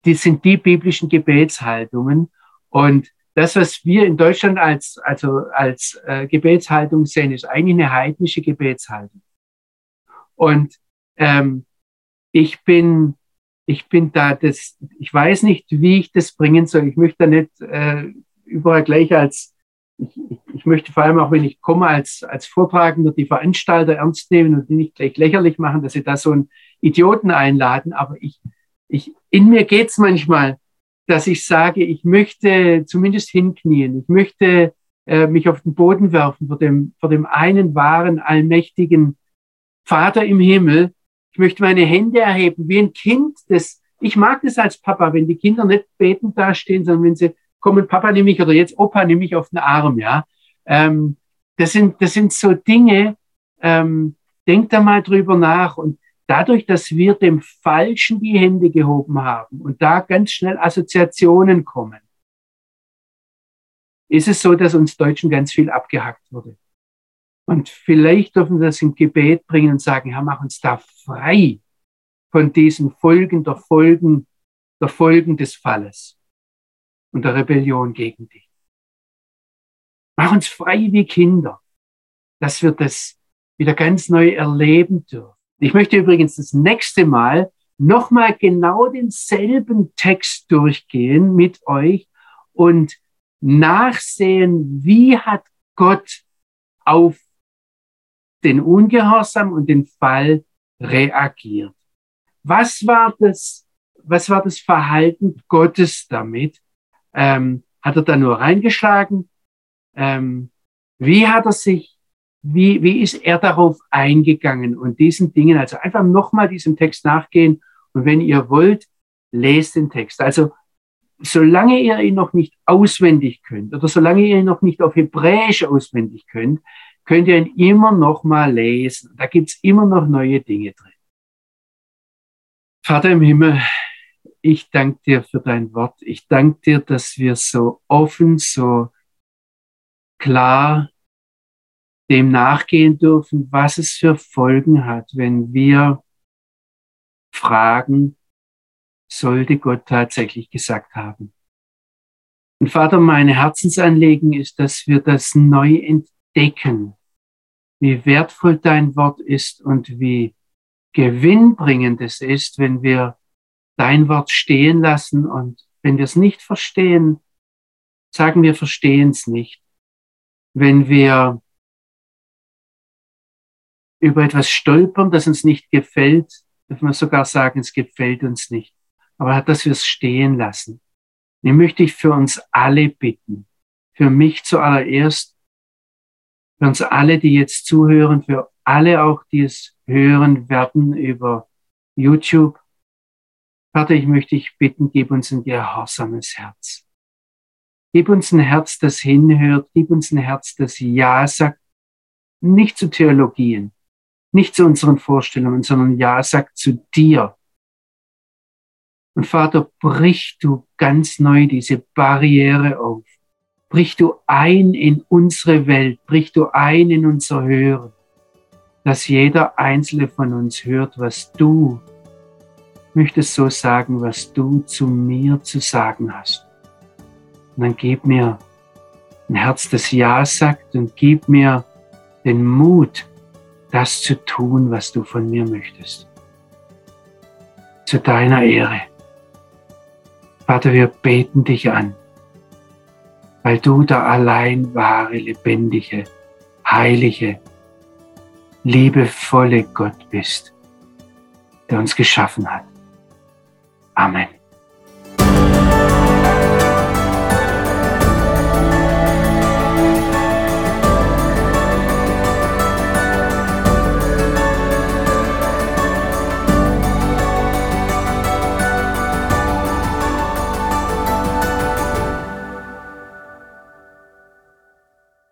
Speaker 3: Die sind die biblischen Gebetshaltungen. Und das, was wir in Deutschland als, also als äh, Gebetshaltung sehen, ist eigentlich eine heidnische Gebetshaltung. Und ähm, ich bin, ich bin da, das, ich weiß nicht, wie ich das bringen soll. Ich möchte da nicht äh, überall gleich als ich, ich, möchte vor allem auch, wenn ich komme als, als Vortragender, die Veranstalter ernst nehmen und die nicht gleich lächerlich machen, dass sie da so einen Idioten einladen. Aber ich, ich, in mir geht's manchmal, dass ich sage, ich möchte zumindest hinknien. Ich möchte äh, mich auf den Boden werfen vor dem, vor dem einen wahren, allmächtigen Vater im Himmel. Ich möchte meine Hände erheben wie ein Kind, das, ich mag das als Papa, wenn die Kinder nicht betend dastehen, sondern wenn sie kommen, Papa nimm mich oder jetzt Opa nimm mich auf den Arm, ja. Ähm, das sind, das sind so Dinge, ähm, denkt da mal drüber nach und dadurch, dass wir dem Falschen die Hände gehoben haben und da ganz schnell Assoziationen kommen, ist es so, dass uns Deutschen ganz viel abgehackt wurde. Und vielleicht dürfen wir das im Gebet bringen und sagen, Herr, mach uns da frei von diesen Folgen der Folgen, der Folgen des Falles und der Rebellion gegen dich. Mach uns frei wie Kinder, dass wir das wieder ganz neu erleben dürfen. Ich möchte übrigens das nächste Mal nochmal genau denselben Text durchgehen mit euch und nachsehen, wie hat Gott auf den Ungehorsam und den Fall reagiert. Was war das, was war das Verhalten Gottes damit? Ähm, hat er da nur reingeschlagen? Ähm, wie hat er sich, wie, wie ist er darauf eingegangen und diesen Dingen, also einfach nochmal diesem Text nachgehen und wenn ihr wollt, lest den Text. Also solange ihr ihn noch nicht auswendig könnt oder solange ihr ihn noch nicht auf Hebräisch auswendig könnt, könnt ihr ihn immer noch mal lesen. Da gibt's immer noch neue Dinge drin. Vater im Himmel, ich danke dir für dein Wort. Ich danke dir, dass wir so offen, so klar dem nachgehen dürfen, was es für Folgen hat, wenn wir fragen, sollte Gott tatsächlich gesagt haben. Und Vater, meine Herzensanliegen ist, dass wir das neu entdecken, wie wertvoll dein Wort ist und wie gewinnbringend es ist, wenn wir dein Wort stehen lassen und wenn wir es nicht verstehen, sagen wir verstehen es nicht. Wenn wir über etwas stolpern, das uns nicht gefällt, dürfen wir sogar sagen, es gefällt uns nicht aber dass wir es stehen lassen. Den möchte ich für uns alle bitten. Für mich zuallererst, für uns alle, die jetzt zuhören, für alle auch, die es hören werden über YouTube. Vater, ich möchte dich bitten, gib uns ein gehorsames Herz. Gib uns ein Herz, das hinhört. Gib uns ein Herz, das Ja sagt. Nicht zu Theologien, nicht zu unseren Vorstellungen, sondern Ja sagt zu dir, und Vater, brich du ganz neu diese Barriere auf. Brich du ein in unsere Welt, brich du ein in unser Hören, dass jeder einzelne von uns hört, was du möchtest so sagen, was du zu mir zu sagen hast. Und dann gib mir ein Herz, das Ja sagt und gib mir den Mut, das zu tun, was du von mir möchtest. Zu deiner Ehre. Vater, wir beten dich an, weil du der allein wahre, lebendige, heilige, liebevolle Gott bist, der uns geschaffen hat. Amen.